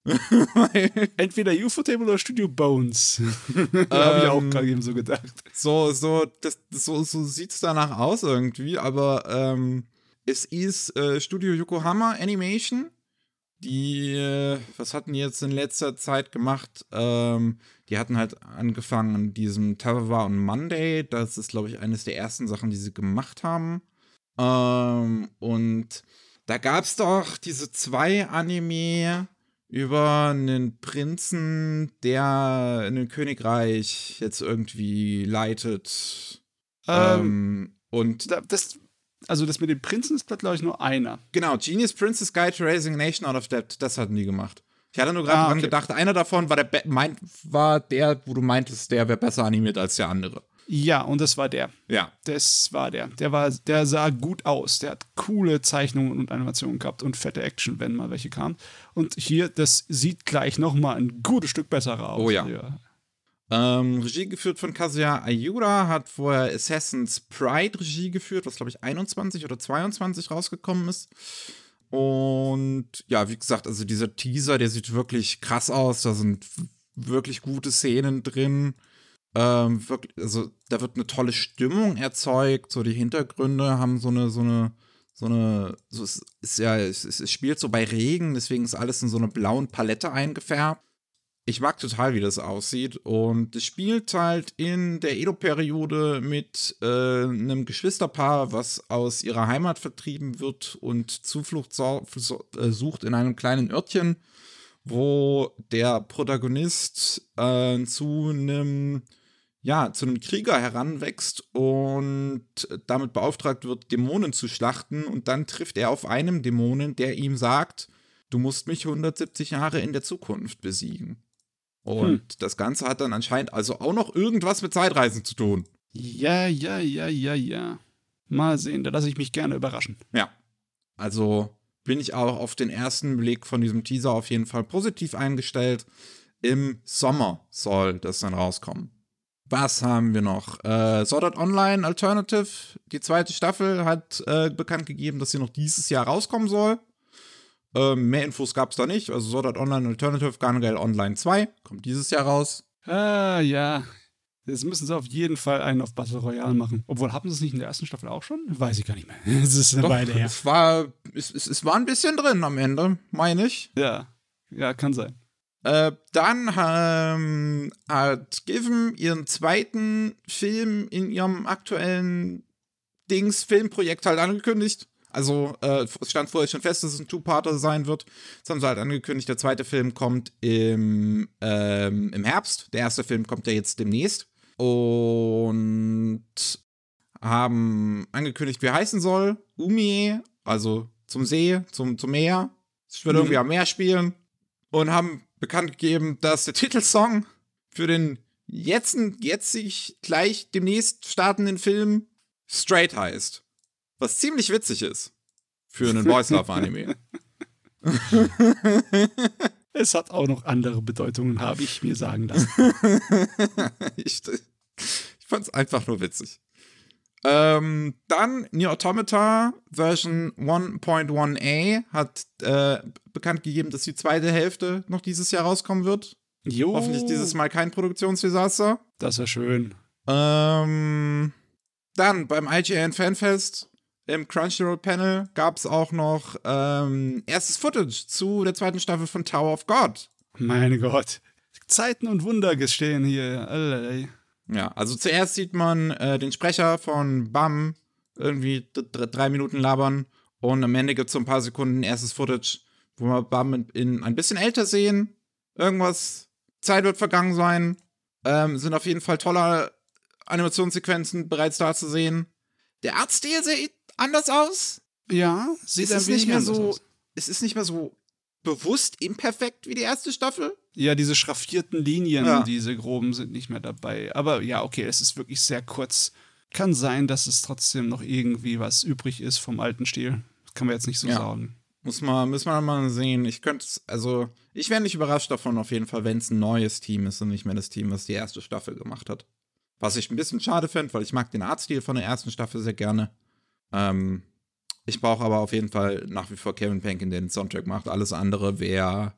Entweder UFO-Table oder Studio Bones. da habe ich auch ähm, gerade eben so gedacht. So, so, das, so, so sieht es danach aus irgendwie, aber ähm, es ist äh, Studio Yokohama Animation die, äh, was hatten die jetzt in letzter Zeit gemacht? Ähm, die hatten halt angefangen an diesem Tavawa on Monday. Das ist, glaube ich, eines der ersten Sachen, die sie gemacht haben. Ähm, und da gab es doch diese zwei Anime über einen Prinzen, der ein Königreich jetzt irgendwie leitet. Ähm, ähm und das also das mit den Prinzen ist, glaube ich, nur einer. Genau, Genius Princess Guide to Raising a Nation Out of Debt, das hatten die gemacht. Ich hatte nur gerade ah, okay. dran gedacht, einer davon war der, Be mein, war der, wo du meintest, der wäre besser animiert als der andere. Ja, und das war der. Ja. Das war der. Der war, der sah gut aus. Der hat coole Zeichnungen und Animationen gehabt und fette Action, wenn mal welche kamen. Und hier, das sieht gleich noch mal ein gutes Stück besser aus. Oh ja. ja. Ähm, Regie geführt von Kazuya Ayura, hat vorher Assassin's Pride Regie geführt, was glaube ich 21 oder 22 rausgekommen ist. Und ja, wie gesagt, also dieser Teaser, der sieht wirklich krass aus. Da sind wirklich gute Szenen drin. Ähm, wirklich, also da wird eine tolle Stimmung erzeugt. So die Hintergründe haben so eine, so eine, so eine, so es ist ja, es, es spielt so bei Regen, deswegen ist alles in so eine blauen Palette eingefärbt ich mag total, wie das aussieht. Und es spielt halt in der Edo-Periode mit äh, einem Geschwisterpaar, was aus ihrer Heimat vertrieben wird und Zuflucht so, so, äh, sucht in einem kleinen Örtchen, wo der Protagonist äh, zu einem ja, zu einem Krieger heranwächst und damit beauftragt wird, Dämonen zu schlachten. Und dann trifft er auf einen Dämonen, der ihm sagt, du musst mich 170 Jahre in der Zukunft besiegen. Und hm. das Ganze hat dann anscheinend also auch noch irgendwas mit Zeitreisen zu tun. Ja, ja, ja, ja, ja. Mal sehen, da lasse ich mich gerne überraschen. Ja. Also bin ich auch auf den ersten Blick von diesem Teaser auf jeden Fall positiv eingestellt. Im Sommer soll das dann rauskommen. Was haben wir noch? Äh, Sword Art Online Alternative, die zweite Staffel, hat äh, bekannt gegeben, dass sie noch dieses Jahr rauskommen soll. Ähm, mehr Infos gab es da nicht. Also Sword Art Online Alternative Garnagel Online 2 kommt dieses Jahr raus. Ah, ja. Jetzt müssen sie auf jeden Fall einen auf Battle Royale machen. Obwohl, haben sie es nicht in der ersten Staffel auch schon? Weiß ich gar nicht mehr. Es ist eine Doch, Weile her. Es war, es, es, es war ein bisschen drin am Ende, meine ich. Ja, ja, kann sein. Äh, dann ähm, hat Given ihren zweiten Film in ihrem aktuellen Dings Filmprojekt halt angekündigt. Also äh, es stand vorher schon fest, dass es ein Two-Parter sein wird. Das haben sie halt angekündigt. Der zweite Film kommt im, ähm, im Herbst. Der erste Film kommt ja jetzt demnächst. Und haben angekündigt, wie er heißen soll. Umie, also zum See, zum, zum Meer. Ich würde mhm. irgendwie am Meer spielen. Und haben bekannt gegeben, dass der Titelsong für den jetzt, jetzt sich gleich demnächst startenden Film Straight heißt. Was ziemlich witzig ist. Für einen Voice Love Anime. es hat auch noch andere Bedeutungen, habe ich mir sagen lassen. ich ich fand es einfach nur witzig. Ähm, dann Nier Automata Version 1.1a hat äh, bekannt gegeben, dass die zweite Hälfte noch dieses Jahr rauskommen wird. Jo. Hoffentlich dieses Mal kein Produktionsdesaster. Das wäre schön. Ähm, dann beim IGN Fanfest im Crunchyroll-Panel gab es auch noch ähm, erstes Footage zu der zweiten Staffel von Tower of God. Meine Gott. Zeiten und Wunder gestehen hier. Allerlei. Ja, also zuerst sieht man äh, den Sprecher von BAM irgendwie drei Minuten labern und am Ende gibt es so ein paar Sekunden erstes Footage, wo wir BAM in, in ein bisschen älter sehen. Irgendwas, Zeit wird vergangen sein. Ähm, sind auf jeden Fall tolle Animationssequenzen bereits da zu sehen. Der Artstil sieht anders aus. Ja, sieht es ist nicht mehr so. Aus. Es ist nicht mehr so bewusst imperfekt wie die erste Staffel. Ja, diese schraffierten Linien, ja. diese groben sind nicht mehr dabei. Aber ja, okay, es ist wirklich sehr kurz. Kann sein, dass es trotzdem noch irgendwie was übrig ist vom alten Stil. Das kann man jetzt nicht so ja. sagen. Muss man, müssen wir mal sehen. Ich könnte also, ich wäre nicht überrascht davon auf jeden Fall, wenn es ein neues Team ist und nicht mehr das Team, was die erste Staffel gemacht hat. Was ich ein bisschen schade finde, weil ich mag den Artstil von der ersten Staffel sehr gerne. Ähm, ich brauche aber auf jeden Fall nach wie vor Kevin Penkin, der den Soundtrack macht. Alles andere wäre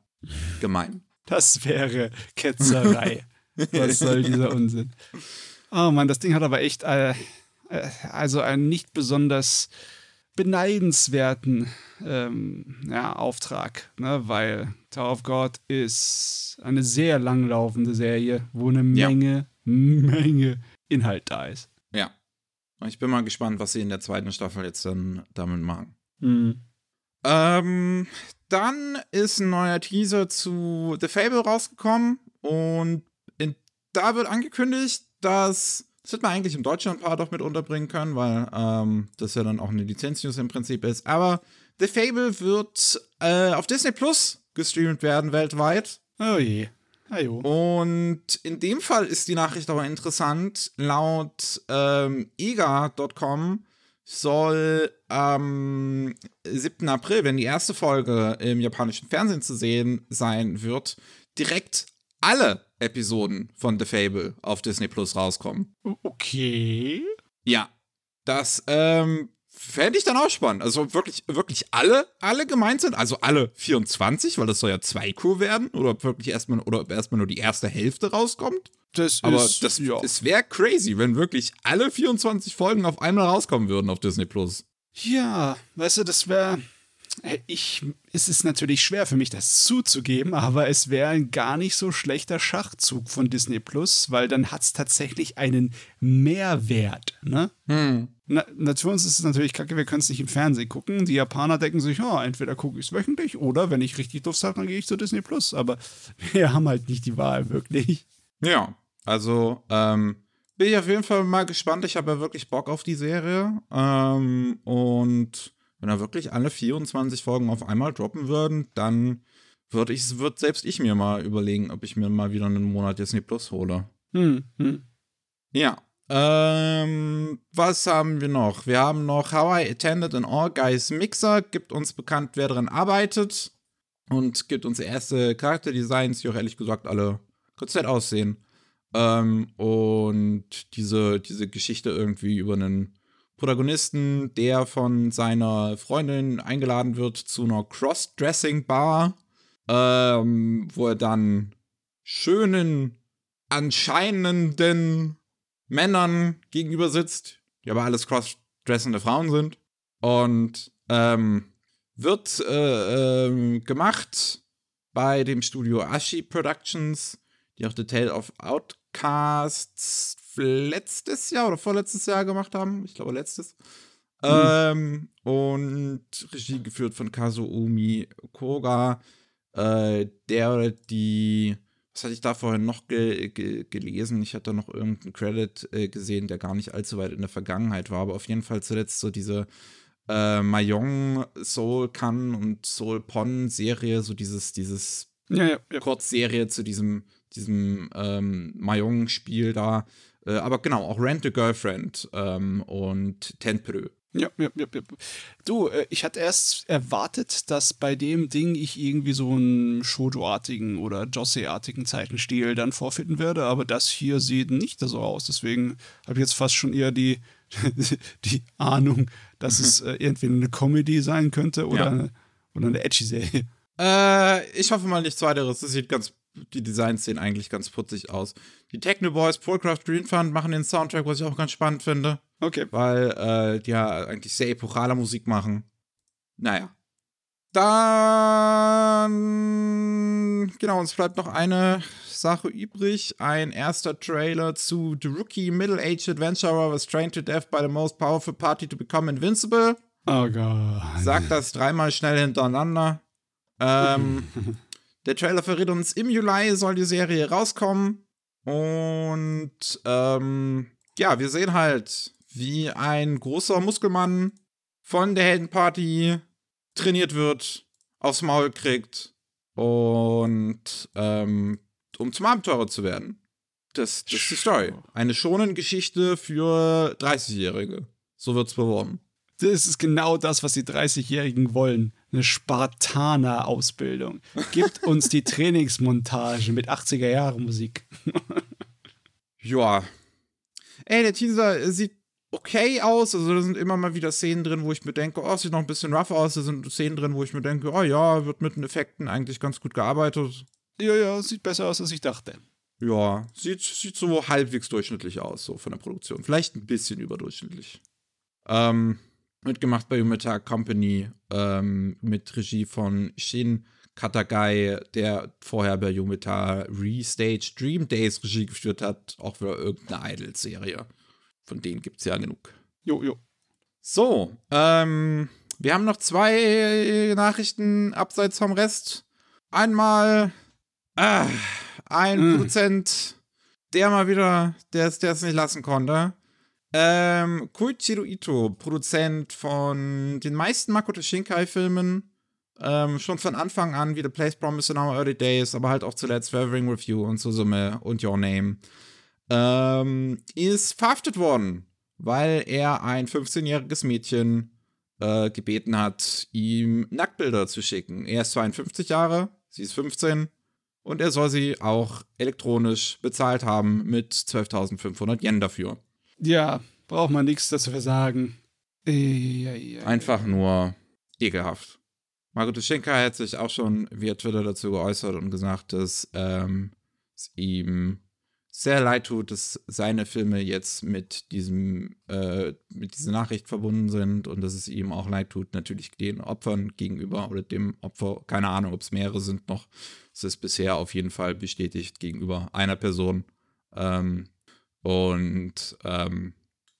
gemein. Das wäre Ketzerei. Was soll dieser Unsinn? Oh Mann, das Ding hat aber echt äh, äh, also einen nicht besonders beneidenswerten ähm, ja, Auftrag, ne? weil Tower of God ist eine sehr langlaufende Serie, wo eine Menge, ja. Menge Inhalt da ist. Ich bin mal gespannt, was sie in der zweiten Staffel jetzt dann damit machen. Mhm. Ähm, dann ist ein neuer Teaser zu The Fable rausgekommen und in, da wird angekündigt, dass das wird man eigentlich im Deutschland-Part doch mit unterbringen können, weil ähm, das ja dann auch eine Lizenz-News im Prinzip ist. Aber The Fable wird äh, auf Disney Plus gestreamt werden weltweit. Oh je. Ajo. Und in dem Fall ist die Nachricht aber interessant. Laut ähm, EGA.com soll am 7. April, wenn die erste Folge im japanischen Fernsehen zu sehen sein wird, direkt alle Episoden von The Fable auf Disney Plus rauskommen. Okay. Ja. Das ähm, fände ich dann auch spannend. Also wirklich, wirklich alle, alle gemeint sind, also alle 24, weil das soll ja zwei Crew werden, oder ob wirklich erstmal, oder ob erstmal nur die erste Hälfte rauskommt. Das Aber ist, das, ja. es wäre crazy, wenn wirklich alle 24 Folgen auf einmal rauskommen würden auf Disney Plus. Ja, weißt du, das wäre ich, es ist natürlich schwer für mich, das zuzugeben, aber es wäre ein gar nicht so schlechter Schachzug von Disney Plus, weil dann hat es tatsächlich einen Mehrwert. Ne? Hm. Na, na, für uns ist es natürlich kacke, wir können es nicht im Fernsehen gucken. Die Japaner denken sich, oh, entweder gucke ich es wöchentlich oder wenn ich richtig doof sage, dann gehe ich zu Disney Plus. Aber wir haben halt nicht die Wahl, wirklich. Ja, also ähm, bin ich auf jeden Fall mal gespannt. Ich habe ja wirklich Bock auf die Serie. Ähm, und wenn da wirklich alle 24 Folgen auf einmal droppen würden, dann würde ich, würd selbst ich mir mal überlegen, ob ich mir mal wieder einen Monat Disney Plus hole. Hm, hm. Ja. Ähm, was haben wir noch? Wir haben noch How I Attended an All Guys Mixer, gibt uns bekannt, wer daran arbeitet und gibt uns erste Charakterdesigns, die auch ehrlich gesagt alle kurz nett aussehen. Ähm, und diese, diese Geschichte irgendwie über einen Protagonisten, der von seiner Freundin eingeladen wird zu einer Cross-Dressing-Bar, ähm, wo er dann schönen, anscheinenden Männern gegenüber sitzt, die aber alles cross-dressende Frauen sind. Und ähm, wird äh, äh, gemacht bei dem Studio Ashi Productions, die auch The Tale of Outcasts letztes Jahr oder vorletztes Jahr gemacht haben. Ich glaube, letztes. Mhm. Ähm, und Regie geführt von Kazuomi Koga, äh, der oder die, was hatte ich da vorhin noch ge ge gelesen? Ich hatte noch irgendeinen Credit äh, gesehen, der gar nicht allzu weit in der Vergangenheit war, aber auf jeden Fall zuletzt so diese äh, Mayong Soul Kan und Soul Pon Serie, so dieses, dieses ja, ja, ja. Kurzserie zu diesem, diesem ähm, Mayong-Spiel da. Äh, aber genau, auch Rent a Girlfriend ähm, und Tenpru. Ja, ja, ja, ja. Du, äh, ich hatte erst erwartet, dass bei dem Ding ich irgendwie so einen Shoto-artigen oder Jose-artigen Zeichenstil dann vorfinden werde, aber das hier sieht nicht so aus. Deswegen habe ich jetzt fast schon eher die, die Ahnung, dass mhm. es äh, irgendwie eine Comedy sein könnte oder, ja. eine, oder eine Edgy-Serie. Äh, ich hoffe mal nichts weiteres. Das sieht ganz die Designs sehen eigentlich ganz putzig aus. Die Techno Boys, Polcraft Green Fund machen den Soundtrack, was ich auch ganz spannend finde. Okay. Weil äh, die ja eigentlich sehr epochale Musik machen. Naja. Dann. Genau, uns bleibt noch eine Sache übrig. Ein erster Trailer zu The Rookie Middle-Aged Adventurer was trained to death by the most powerful party to become invincible. Oh Gott. Sagt das dreimal schnell hintereinander. Ähm. Der Trailer verrät uns, im Juli soll die Serie rauskommen. Und ähm, ja, wir sehen halt, wie ein großer Muskelmann von der Heldenparty trainiert wird, aufs Maul kriegt und ähm, um zum Abenteurer zu werden. Das, das ist die Story. Eine schonen Geschichte für 30-Jährige. So wird's beworben. Das ist genau das, was die 30-Jährigen wollen. Eine Spartaner-Ausbildung. Gibt uns die Trainingsmontage mit 80er-Jahre-Musik. ja. Ey, der Teaser sieht okay aus. Also da sind immer mal wieder Szenen drin, wo ich mir denke, oh, sieht noch ein bisschen rough aus. Da sind Szenen drin, wo ich mir denke, oh ja, wird mit den Effekten eigentlich ganz gut gearbeitet. Ja, ja, sieht besser aus, als ich dachte. Ja, sieht, sieht so halbwegs durchschnittlich aus, so von der Produktion. Vielleicht ein bisschen überdurchschnittlich. Ähm, mitgemacht bei Yumeta Company ähm, mit Regie von Shin Katagai, der vorher bei Yumeta Restage Dream Days Regie geführt hat. Auch wieder irgendeine Idol-Serie. Von denen gibt es ja genug. Jo, jo. So, ähm, wir haben noch zwei Nachrichten abseits vom Rest. Einmal ah, ein mm. Produzent, der mal wieder, der es nicht lassen konnte. Ähm, Koichiro Ito, Produzent von den meisten Makoto Shinkai-Filmen. Ähm, schon von Anfang an, wie The Place Promise in Our Early Days, aber halt auch zuletzt Favoring Review und Suzume und Your Name ähm, ist verhaftet worden, weil er ein 15-jähriges Mädchen äh, gebeten hat, ihm Nacktbilder zu schicken. Er ist 52 Jahre, sie ist 15 und er soll sie auch elektronisch bezahlt haben mit 12.500 Yen dafür. Ja, braucht man nichts dazu sagen. Einfach nur ekelhaft. Margot Schenker hat sich auch schon via Twitter dazu geäußert und gesagt, dass ähm, es ihm sehr leid tut, dass seine Filme jetzt mit diesem, äh, mit dieser Nachricht verbunden sind und dass es ihm auch leid tut, natürlich den Opfern gegenüber oder dem Opfer, keine Ahnung, ob es mehrere sind noch. Es ist bisher auf jeden Fall bestätigt gegenüber einer Person. Ähm, und ähm,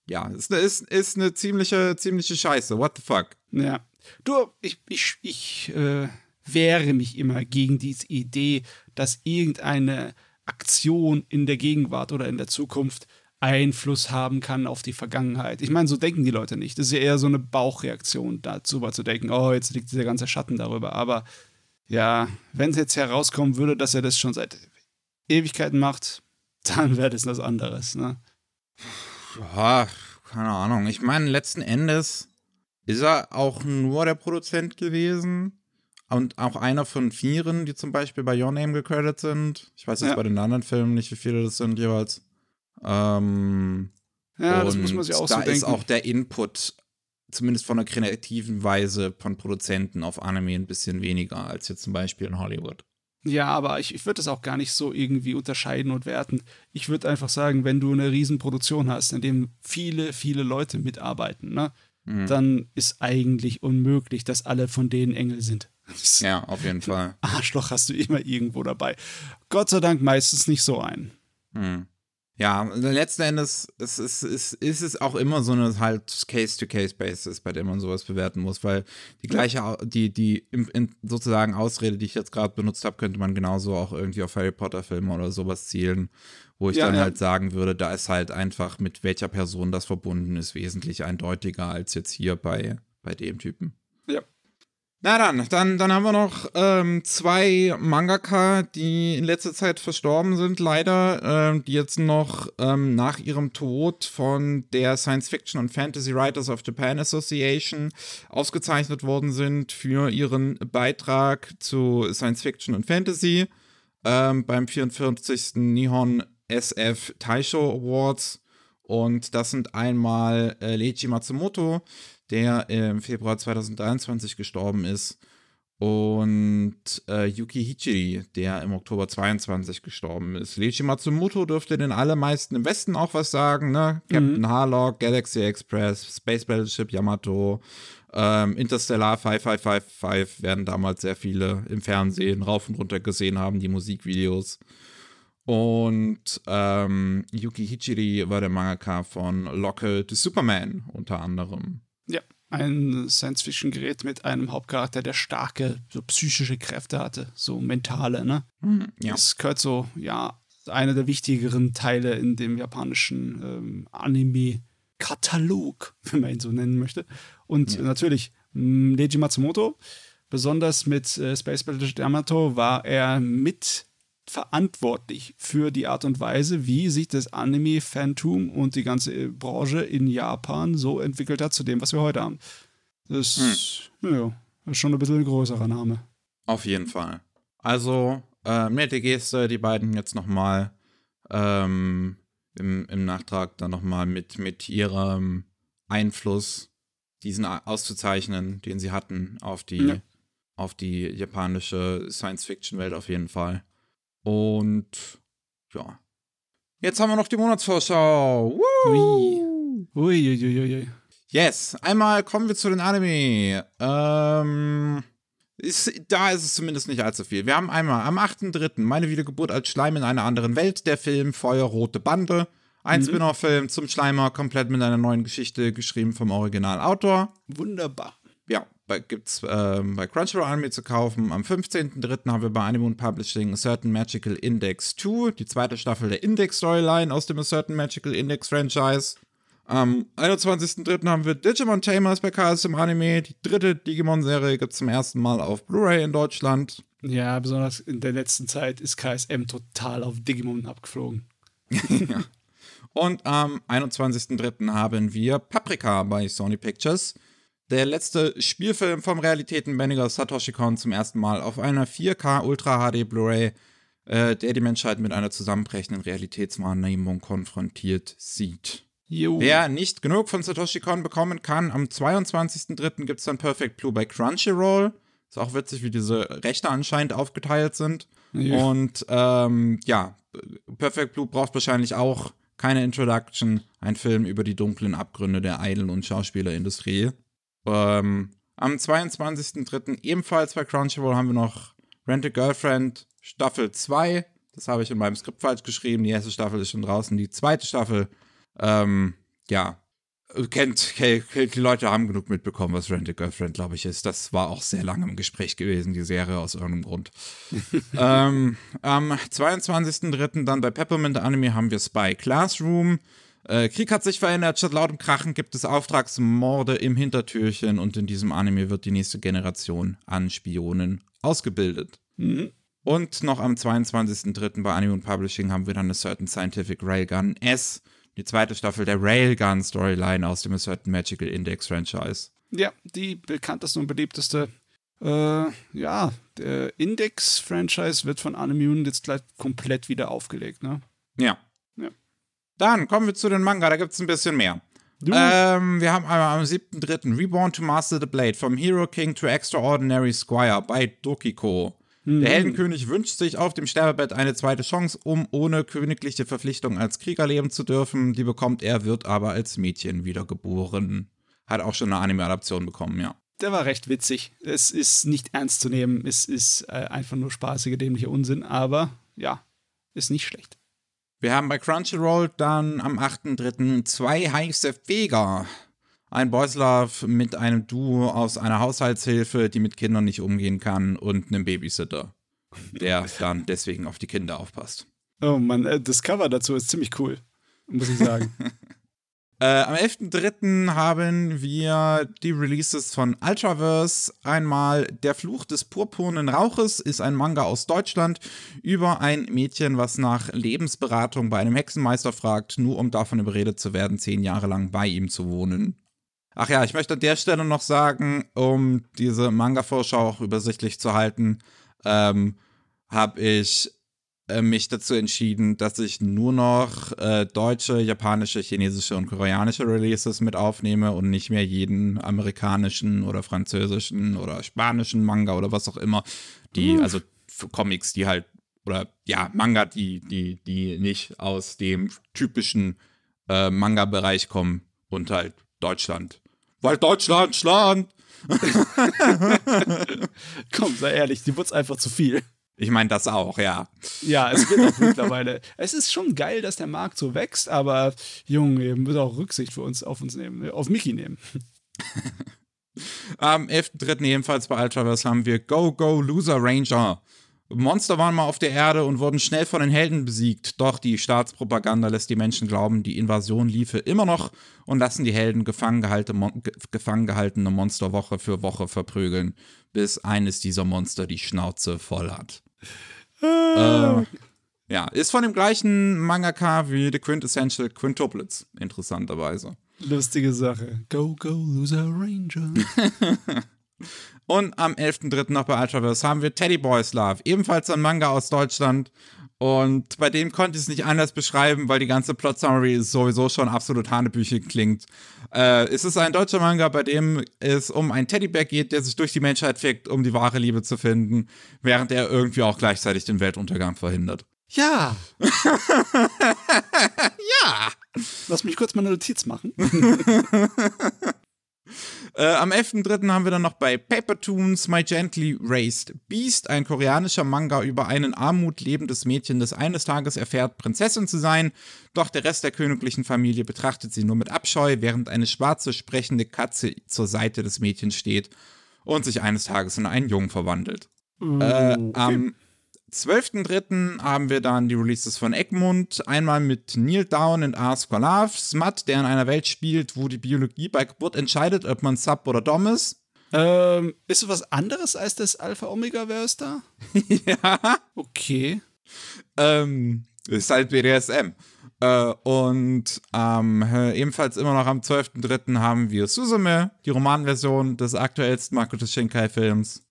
ja, es ist, ist eine ziemliche, ziemliche Scheiße. What the fuck? Ja. Du, ich, ich, ich äh, wehre mich immer gegen diese Idee, dass irgendeine Aktion in der Gegenwart oder in der Zukunft Einfluss haben kann auf die Vergangenheit. Ich meine, so denken die Leute nicht. Das ist ja eher so eine Bauchreaktion, dazu zu denken, oh, jetzt liegt dieser ganze Schatten darüber. Aber ja, wenn es jetzt herauskommen würde, dass er das schon seit Ewigkeiten macht, dann wäre das was anderes, ne? Ja, keine Ahnung. Ich meine, letzten Endes ist er auch nur der Produzent gewesen. Und auch einer von vieren, die zum Beispiel bei Your Name gecredited sind. Ich weiß jetzt ja. bei den anderen Filmen nicht, wie viele das sind jeweils. Ähm, ja, das muss man sich auch da so denken. Da ist auch der Input, zumindest von der kreativen Weise von Produzenten auf Anime ein bisschen weniger als jetzt zum Beispiel in Hollywood. Ja, aber ich, ich würde das auch gar nicht so irgendwie unterscheiden und werten. Ich würde einfach sagen, wenn du eine Riesenproduktion hast, in dem viele, viele Leute mitarbeiten, ne, mhm. dann ist eigentlich unmöglich, dass alle von denen Engel sind. Ja, auf jeden Fall. Arschloch hast du immer irgendwo dabei. Gott sei Dank meistens nicht so ein. Hm. Ja, letzten Endes ist, ist, ist, ist es auch immer so eine halt Case-to-Case-Basis, bei der man sowas bewerten muss, weil die gleiche, die, die sozusagen Ausrede, die ich jetzt gerade benutzt habe, könnte man genauso auch irgendwie auf Harry Potter-Filme oder sowas zielen, wo ich ja, dann ja. halt sagen würde, da ist halt einfach mit welcher Person das verbunden ist, wesentlich eindeutiger als jetzt hier bei, bei dem Typen. Ja, na dann, dann, dann haben wir noch ähm, zwei Mangaka, die in letzter Zeit verstorben sind, leider, ähm, die jetzt noch ähm, nach ihrem Tod von der Science Fiction und Fantasy Writers of Japan Association ausgezeichnet worden sind für ihren Beitrag zu Science Fiction und Fantasy ähm, beim 44. Nihon SF Taisho Awards. Und das sind einmal äh, Leiji Matsumoto, der im Februar 2023 gestorben ist. Und äh, Yuki Hichiri, der im Oktober 22 gestorben ist. Leiji Matsumoto dürfte den allermeisten im Westen auch was sagen, ne? Captain mhm. Harlock, Galaxy Express, Space Battleship Yamato, ähm, Interstellar 5555 werden damals sehr viele im Fernsehen rauf und runter gesehen haben, die Musikvideos. Und ähm, Yuki Hichiri war der Mangaka von Locke to Superman unter anderem. Ja, ein Science-Fiction-Gerät mit einem Hauptcharakter, der starke, so psychische Kräfte hatte, so mentale, ne? Mhm, ja. Das gehört so, ja, einer der wichtigeren Teile in dem japanischen ähm, Anime-Katalog, wenn man ihn so nennen möchte. Und ja. natürlich Leiji Matsumoto, besonders mit äh, Space Battle Yamato, war er mit verantwortlich für die Art und Weise, wie sich das Anime-Fantum und die ganze Branche in Japan so entwickelt hat zu dem, was wir heute haben. Das hm. ja, ist schon ein bisschen ein größerer Name. Auf jeden Fall. Also, äh, nette Geste, die beiden jetzt nochmal ähm, im, im Nachtrag dann nochmal mit, mit ihrem Einfluss diesen auszuzeichnen, den sie hatten auf die, ja. auf die japanische Science-Fiction-Welt auf jeden Fall. Und ja. Jetzt haben wir noch die Monatsvorschau. Woo! Ui. Ui, ui, ui, Yes, einmal kommen wir zu den Anime. Ähm, ist, da ist es zumindest nicht allzu viel. Wir haben einmal am 8.3. Meine Wiedergeburt als Schleim in einer anderen Welt, der Film Feuerrote Bande. Ein mhm. Spin-off-Film zum Schleimer, komplett mit einer neuen Geschichte, geschrieben vom Originalautor. Wunderbar. Gibt es äh, bei Crunchyroll Anime zu kaufen. Am 15.03. haben wir bei Animoon Publishing A Certain Magical Index 2, die zweite Staffel der Index-Storyline aus dem A Certain Magical Index Franchise. Am 21.03. haben wir Digimon Tamers bei KSM Anime. Die dritte Digimon-Serie gibt es zum ersten Mal auf Blu-ray in Deutschland. Ja, besonders in der letzten Zeit ist KSM total auf Digimon abgeflogen. ja. Und am 21.03. haben wir Paprika bei Sony Pictures. Der letzte Spielfilm vom Realitätenbändiger Satoshi Kon zum ersten Mal auf einer 4K Ultra HD Blu-ray, äh, der die Menschheit mit einer zusammenbrechenden Realitätswahrnehmung konfrontiert sieht. Jo. Wer nicht genug von Satoshi Kon bekommen kann, am 22.03. gibt es dann Perfect Blue bei Crunchyroll. Ist auch witzig, wie diese Rechte anscheinend aufgeteilt sind. Ja. Und ähm, ja, Perfect Blue braucht wahrscheinlich auch keine Introduction, ein Film über die dunklen Abgründe der Idol- und Schauspielerindustrie. Ähm, am 22.03. ebenfalls bei Crunchyroll haben wir noch Rent a Girlfriend Staffel 2. Das habe ich in meinem Skript falsch geschrieben. Die erste Staffel ist schon draußen. Die zweite Staffel, ähm, ja, kennt, die Leute haben genug mitbekommen, was Rent a Girlfriend, glaube ich, ist. Das war auch sehr lange im Gespräch gewesen, die Serie, aus irgendeinem Grund. ähm, am 22.03. dann bei Peppermint Anime haben wir Spy Classroom. Äh, Krieg hat sich verändert, statt lautem Krachen gibt es Auftragsmorde im Hintertürchen und in diesem Anime wird die nächste Generation an Spionen ausgebildet. Mhm. Und noch am 22.03. bei Anime Publishing haben wir dann eine Certain Scientific Railgun S die zweite Staffel der Railgun-Storyline aus dem Certain Magical Index Franchise. Ja, die bekannteste und beliebteste. Äh, ja, der Index-Franchise wird von Animune jetzt gleich komplett wieder aufgelegt, ne? Ja. Dann kommen wir zu den Manga, da gibt es ein bisschen mehr. Ähm, wir haben einmal am 7.3. Reborn to Master the Blade, vom Hero King to Extraordinary Squire bei Dokiko. Mhm. Der Heldenkönig wünscht sich auf dem Sterbebett eine zweite Chance, um ohne königliche Verpflichtung als Krieger leben zu dürfen. Die bekommt er, wird aber als Mädchen wiedergeboren. Hat auch schon eine Anime-Adaption bekommen, ja. Der war recht witzig. Es ist nicht ernst zu nehmen. Es ist äh, einfach nur spaßiger, dämlicher Unsinn. Aber ja, ist nicht schlecht. Wir haben bei Crunchyroll dann am 8.3. zwei heiße Feger. Ein Boys Love mit einem Duo aus einer Haushaltshilfe, die mit Kindern nicht umgehen kann, und einem Babysitter, der dann deswegen auf die Kinder aufpasst. Oh Mann, äh, das Cover dazu ist ziemlich cool, muss ich sagen. äh, am 11.03. haben wir die Releases von Ultraverse. Einmal Der Fluch des purpurnen Rauches ist ein Manga aus Deutschland über ein Mädchen, was nach Lebensberatung bei einem Hexenmeister fragt, nur um davon überredet zu werden, zehn Jahre lang bei ihm zu wohnen. Ach ja, ich möchte an der Stelle noch sagen, um diese Manga-Vorschau auch übersichtlich zu halten, ähm, habe ich äh, mich dazu entschieden, dass ich nur noch äh, deutsche, japanische, chinesische und koreanische Releases mit aufnehme und nicht mehr jeden amerikanischen oder französischen oder spanischen Manga oder was auch immer, die, uh. also für Comics, die halt, oder ja, Manga, die, die, die nicht aus dem typischen äh, Manga-Bereich kommen und halt Deutschland. Weil Deutschland, Schland. Komm, sei ehrlich, die wird's einfach zu viel. Ich meine das auch, ja. Ja, es wird auch mittlerweile. Es ist schon geil, dass der Markt so wächst, aber Junge, wird auch Rücksicht für uns auf uns nehmen, auf Mickey nehmen. Am 11.3. ebenfalls bei Ultraverse haben wir Go Go Loser Ranger. Monster waren mal auf der Erde und wurden schnell von den Helden besiegt. Doch die Staatspropaganda lässt die Menschen glauben, die Invasion liefe immer noch und lassen die Helden gefangen gehaltene Monster Woche für Woche verprügeln, bis eines dieser Monster die Schnauze voll hat. äh, ja, ist von dem gleichen Mangaka wie The Quintessential Quintuplets, interessanterweise. Lustige Sache. Go, go, loser Ranger. Und am 11.3. noch bei Ultraverse haben wir Teddy Boys Love, ebenfalls ein Manga aus Deutschland. Und bei dem konnte ich es nicht anders beschreiben, weil die ganze Plot Summary sowieso schon absolut hanebüchig klingt. Äh, es ist ein deutscher Manga, bei dem es um einen Teddybär geht, der sich durch die Menschheit fickt, um die wahre Liebe zu finden, während er irgendwie auch gleichzeitig den Weltuntergang verhindert. Ja. Ja! Lass mich kurz mal eine Notiz machen. Äh, am 11.3. haben wir dann noch bei Paper Toons My Gently Raised Beast, ein koreanischer Manga über ein armutlebendes Mädchen, das eines Tages erfährt, Prinzessin zu sein, doch der Rest der königlichen Familie betrachtet sie nur mit Abscheu, während eine schwarze sprechende Katze zur Seite des Mädchens steht und sich eines Tages in einen Jungen verwandelt. Äh, am 12.03. haben wir dann die Releases von Egmont. Einmal mit Neil Down und Ask for Love, Smut, der in einer Welt spielt, wo die Biologie bei Geburt entscheidet, ob man Sub oder Dom ist. ähm, ist es was anderes als das Alpha-Omega-Verse da? ja. Okay. Ähm, ist halt BDSM. Äh, und ähm, äh, ebenfalls immer noch am 12.03. haben wir Suzume, die Romanversion des aktuellsten Makoto Shinkai-Films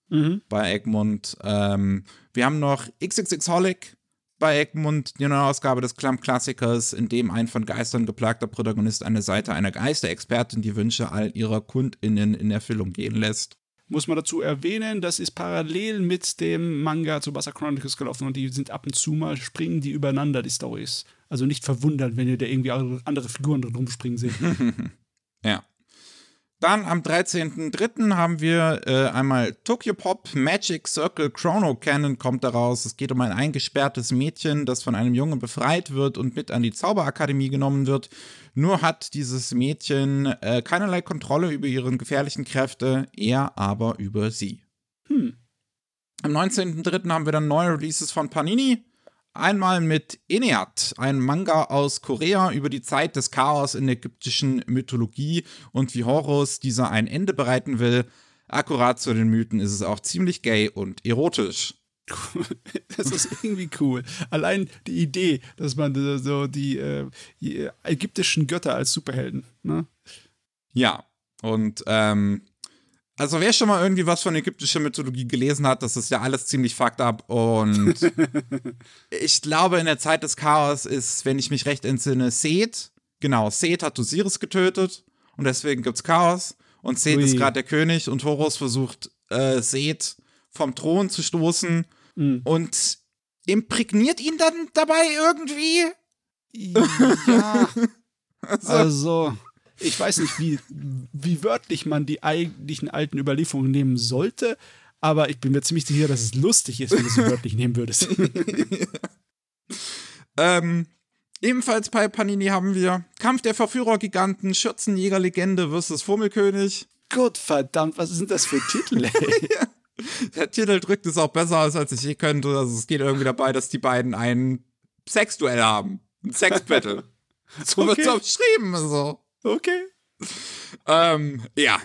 bei Egmont. Ähm, wir haben noch XXX Holic bei Egmont, die neue Ausgabe des Clump-Klassikers, in dem ein von Geistern geplagter Protagonist an der Seite einer Geisterexpertin die Wünsche all ihrer KundInnen in Erfüllung gehen lässt. Muss man dazu erwähnen, das ist parallel mit dem Manga zu Bassa Chronicles gelaufen und die sind ab und zu mal, springen die übereinander, die Stories. Also nicht verwundern, wenn ihr da irgendwie andere Figuren drin rumspringen seht. Ja. Dann am 13.03. haben wir äh, einmal Tokyo Pop Magic Circle Chrono Cannon kommt daraus. Es geht um ein eingesperrtes Mädchen, das von einem Jungen befreit wird und mit an die Zauberakademie genommen wird. Nur hat dieses Mädchen äh, keinerlei Kontrolle über ihre gefährlichen Kräfte, er aber über sie. Am 19.03. haben wir dann neue Releases von Panini. Einmal mit Eneat, ein Manga aus Korea über die Zeit des Chaos in der ägyptischen Mythologie und wie Horus dieser ein Ende bereiten will. Akkurat zu den Mythen ist es auch ziemlich gay und erotisch. Das ist irgendwie cool. Allein die Idee, dass man so- die, äh, die ägyptischen Götter als Superhelden, ne? Ja, und ähm, also wer schon mal irgendwie was von ägyptischer Mythologie gelesen hat, das ist ja alles ziemlich fucked up und ich glaube in der Zeit des Chaos ist, wenn ich mich recht entsinne, Seth, genau, Seth hat Osiris getötet und deswegen gibt's Chaos und Seth Ui. ist gerade der König und Horus versucht äh, Seth vom Thron zu stoßen und imprägniert ihn dann dabei irgendwie. Ja. Also, ich weiß nicht, wie, wie wörtlich man die eigentlichen alten Überlieferungen nehmen sollte, aber ich bin mir ziemlich sicher, dass es lustig ist, wenn du es wörtlich nehmen würdest. Ähm, ebenfalls bei Panini haben wir Kampf der Verführer-Giganten, Schürzenjäger-Legende versus Fummelkönig. Gott verdammt, was sind das für Titel, ey? Der Titel drückt es auch besser aus, als ich je könnte. Also es geht irgendwie dabei, dass die beiden ein Sexduell haben. Ein Sexbattle. so wird's Okay. auch beschrieben. Also. Okay. Ähm, ja.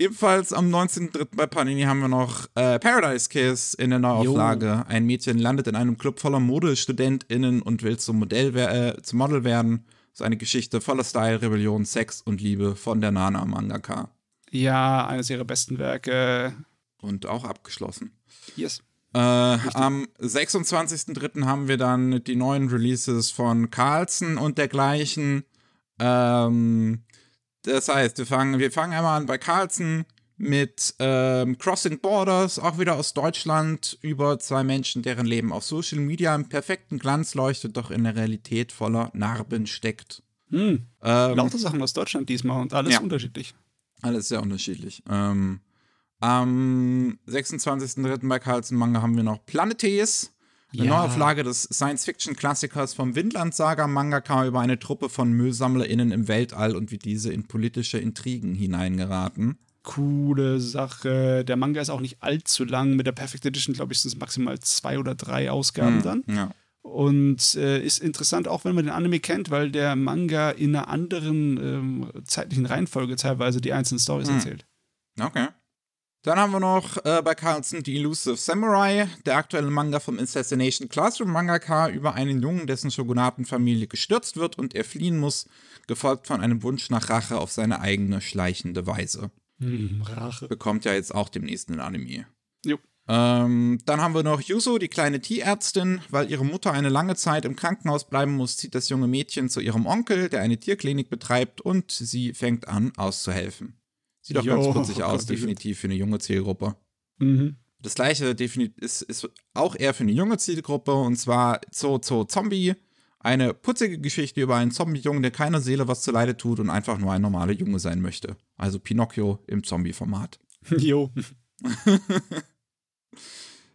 Ebenfalls am 19.03. bei Panini haben wir noch äh, Paradise Kiss in der Neuauflage. Ein Mädchen landet in einem Club voller ModestudentInnen und will zum Modell äh, zum Model werden. So eine Geschichte voller Style, Rebellion, Sex und Liebe von der Nana Mangaka. Ja, eines ihrer besten Werke. Und auch abgeschlossen. Yes. Äh, am 26.03. haben wir dann die neuen Releases von Carlson und dergleichen. Ähm, das heißt, wir fangen, wir fangen einmal an bei Carlson mit ähm, Crossing Borders, auch wieder aus Deutschland, über zwei Menschen, deren Leben auf Social Media im perfekten Glanz leuchtet, doch in der Realität voller Narben steckt. Hm. Ähm, Lauter Sachen aus Deutschland diesmal und alles Ja. unterschiedlich. Alles sehr unterschiedlich. Ähm, am 26.03. bei Carlsen Manga haben wir noch Planetes. Eine Ja. Neuauflage des Science-Fiction-Klassikers vom Windland-Saga-Mangaka über eine Truppe von MüllsammlerInnen im Weltall und wie diese in politische Intrigen hineingeraten. coole Sache. Der Manga ist auch nicht allzu lang. Mit der Perfect Edition, glaube ich, sind es maximal zwei oder drei Ausgaben Hm, dann. Ja. Und äh, ist interessant, auch wenn man den Anime kennt, weil der Manga in einer anderen ähm, zeitlichen Reihenfolge teilweise die einzelnen Stories Hm. erzählt. Okay. Dann haben wir noch äh, bei Carlson die Elusive Samurai, der aktuelle Manga vom Assassination Classroom Mangaka über einen Jungen, dessen Shogunatenfamilie gestürzt wird und er fliehen muss, gefolgt von einem Wunsch nach Rache auf seine eigene schleichende Weise. Hm, Rache. Bekommt ja jetzt auch demnächst einen Anime. Jo. Ähm, dann haben wir noch Yuso, die kleine Tierärztin. Weil ihre Mutter eine lange Zeit im Krankenhaus bleiben muss, zieht das junge Mädchen zu ihrem Onkel, der eine Tierklinik betreibt, und sie fängt an, auszuhelfen. Sieht doch ganz putzig oh aus, Gott, definitiv für eine junge Zielgruppe. Mhm. Das gleiche ist, ist auch eher für eine junge Zielgruppe, und zwar Zo Zo Zombie. Eine putzige Geschichte über einen Zombie-Jungen, der keiner Seele was zuleide tut und einfach nur ein normaler Junge sein möchte. Also Pinocchio im Zombie-Format. Jo.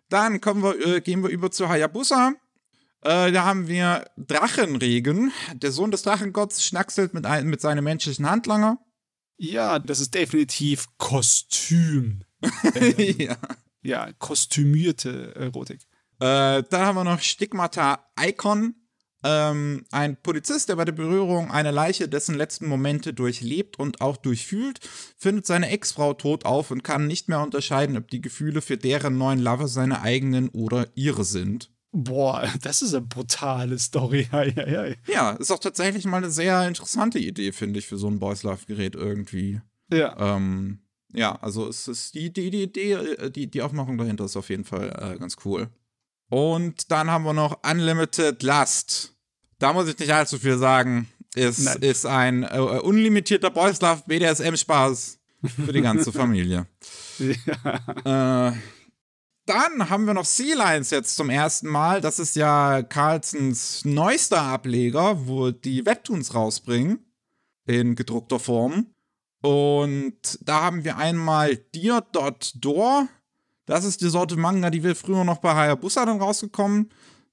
Dann kommen wir, äh, gehen wir über zu Hayabusa. Äh, da haben wir Drachenregen. Der Sohn des Drachengotts schnackselt mit, ein, mit seinem menschlichen Handlanger. Ja, das ist definitiv Kostüm. ja. Ja, kostümierte Erotik. Äh, dann haben wir noch Stigmata Icon. Ähm, ein Polizist, der bei der Berührung einer Leiche dessen letzten Momente durchlebt und auch durchfühlt, findet seine Ex-Frau tot auf und kann nicht mehr unterscheiden, ob die Gefühle für deren neuen Lover seine eigenen oder ihre sind. Boah, das ist eine brutale Story. Ja, ist auch tatsächlich mal eine sehr interessante Idee, finde ich, für so ein Boys Love-Gerät irgendwie. Ja. Ähm, ja, also es ist die, die, die Idee, äh, die, die Aufmachung dahinter ist auf jeden Fall äh, ganz cool. Und dann haben wir noch Unlimited Lust. Da muss ich nicht allzu viel sagen. Es Nein. ist ein äh, unlimitierter Boys Love BDSM-Spaß für die ganze Familie. ja. Äh, dann haben wir noch Sea Lions jetzt zum ersten Mal. Das ist ja Carlsons neuester Ableger, wo die Webtoons rausbringen. In gedruckter Form. Und da haben wir einmal Dear.door. Das ist die Sorte Manga, die wir früher noch bei Hayabusa dann rausgekommen.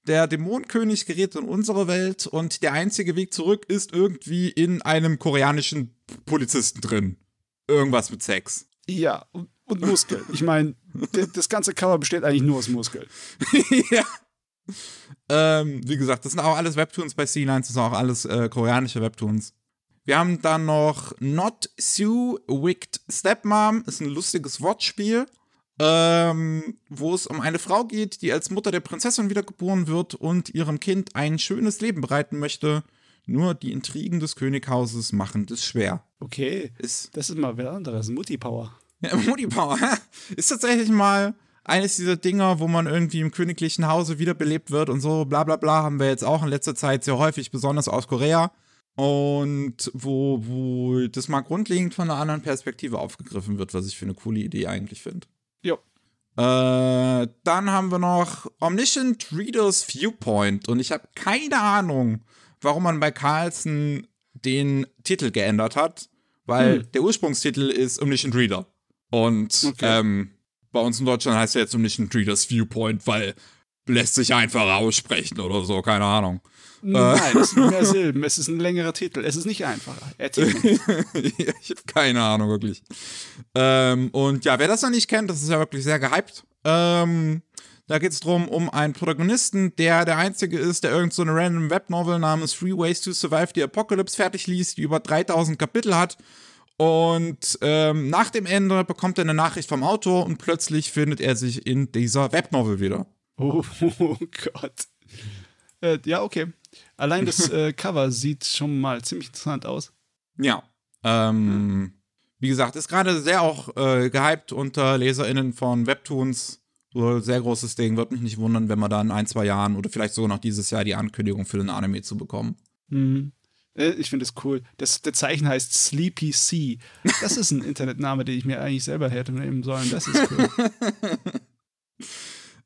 Der Dämonenkönig gerät in unsere Welt und der einzige Weg zurück ist irgendwie in einem koreanischen Polizisten drin. Irgendwas mit Sex. ja, und Muskeln. Ich meine, das ganze Cover besteht eigentlich nur aus Muskeln. ja. Ähm, wie gesagt, das sind auch alles Webtoons bei Sea-Lines, das sind auch alles äh, koreanische Webtoons. Wir haben dann noch Not Sue Wicked Stepmom, ist ein lustiges Wortspiel, ähm, wo es um eine Frau geht, die als Mutter der Prinzessin wiedergeboren wird und ihrem Kind ein schönes Leben bereiten möchte. Nur die Intrigen des Könighauses machen das schwer. Okay. Ist Das ist mal was anderes. Mutti-Power. ja, Moody Power ist tatsächlich mal eines dieser Dinger, wo man irgendwie im königlichen Hause wiederbelebt wird und so, bla bla bla, haben wir jetzt auch in letzter Zeit sehr häufig, besonders aus Korea. Und wo, wo das mal grundlegend von einer anderen Perspektive aufgegriffen wird, was ich für eine coole Idee eigentlich finde. Jo. Äh, dann haben wir noch Omniscient Readers Viewpoint und ich habe keine Ahnung, warum man bei Carlson den Titel geändert hat, weil Hm. der Ursprungstitel ist Omniscient Reader. Und Okay. ähm, bei uns in Deutschland heißt er jetzt Omniscient Readers Viewpoint, weil lässt sich einfach aussprechen oder so, keine Ahnung. Nein, es sind mehr Silben. Es ist ein längerer Titel. Es ist nicht einfacher. Ich habe keine Ahnung, wirklich. Ähm, und ja, wer das noch nicht kennt, das ist ja wirklich sehr gehypt. Ähm, da geht es darum, um einen Protagonisten, der der einzige ist, der irgend so eine random Webnovel namens Three Ways to Survive the Apocalypse fertig liest, die über 3000 Kapitel hat. Und ähm, nach dem Ende bekommt er eine Nachricht vom Autor und plötzlich findet er sich in dieser Webnovel wieder. Oh, oh Gott. Äh, ja, okay. Allein das äh, Cover sieht schon mal ziemlich interessant aus. Ja. Ähm, wie gesagt, ist gerade sehr auch äh, gehypt unter LeserInnen von Webtoons. So sehr großes Ding. Wird mich nicht wundern, wenn wir da in ein, zwei Jahren oder vielleicht sogar noch dieses Jahr die Ankündigung für den Anime zu bekommen. Mhm. Äh, Ich finde es cool. Das, der Zeichen heißt Sleepy Sea. Das ist ein Internetname, den ich mir eigentlich selber hätte nehmen sollen. Das ist cool.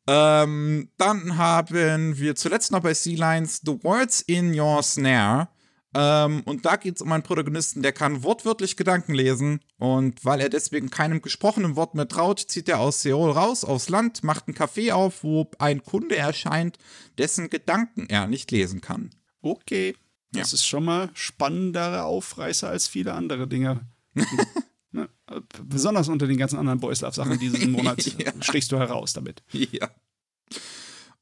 Ähm, dann haben wir zuletzt noch bei Sea Lines The Words in Your Snare. Ähm, und da geht es um einen Protagonisten, der kann wortwörtlich Gedanken lesen. Und weil er deswegen keinem gesprochenen Wort mehr traut, zieht er aus Seoul raus, aufs Land, macht ein Café auf, wo ein Kunde erscheint, dessen Gedanken er nicht lesen kann. Okay. Das ist schon mal spannendere Aufreißer als viele andere Dinge. Ne? Besonders unter den ganzen anderen Boys Love Sachen diesen Monat ja. stichst du heraus damit. Ja.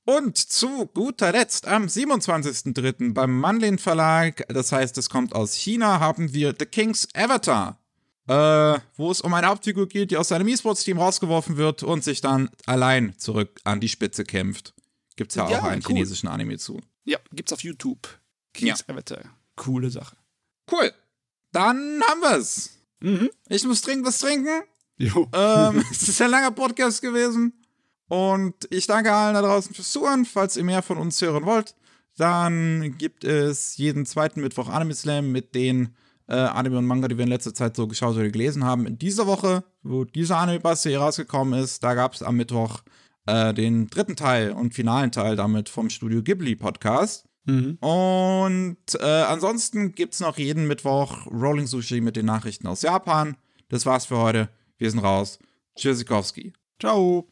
Und zu guter Letzt am 27.03. beim Manlin Verlag, das heißt, es kommt aus China, haben wir The King's Avatar. Äh, wo es um eine Hauptfigur geht, die aus seinem E-Sports-Team rausgeworfen wird und sich dann allein zurück an die Spitze kämpft. Gibt's ja, ja auch einen cool. chinesischen Anime zu. Ja, gibt's auf YouTube. King's ja. Coole Sache. Cool. Dann haben wir's. Mhm. Ich muss dringend was trinken. Jo. Ähm, es ist ein langer Podcast gewesen. Und ich danke allen da draußen fürs Zuhören. Falls ihr mehr von uns hören wollt, dann gibt es jeden zweiten Mittwoch Anime Slam mit den äh, Anime und Manga, die wir in letzter Zeit so geschaut oder gelesen haben. In dieser Woche, wo dieser Anime-Bass hier rausgekommen ist, da gab es am Mittwoch äh, den dritten Teil und finalen Teil damit vom Studio Ghibli Podcast. Mhm. Und äh, ansonsten gibt es noch jeden Mittwoch Rolling Sushi mit den Nachrichten aus Japan. Das war's für heute. Wir sind raus. Tschüssikowski. Ciao.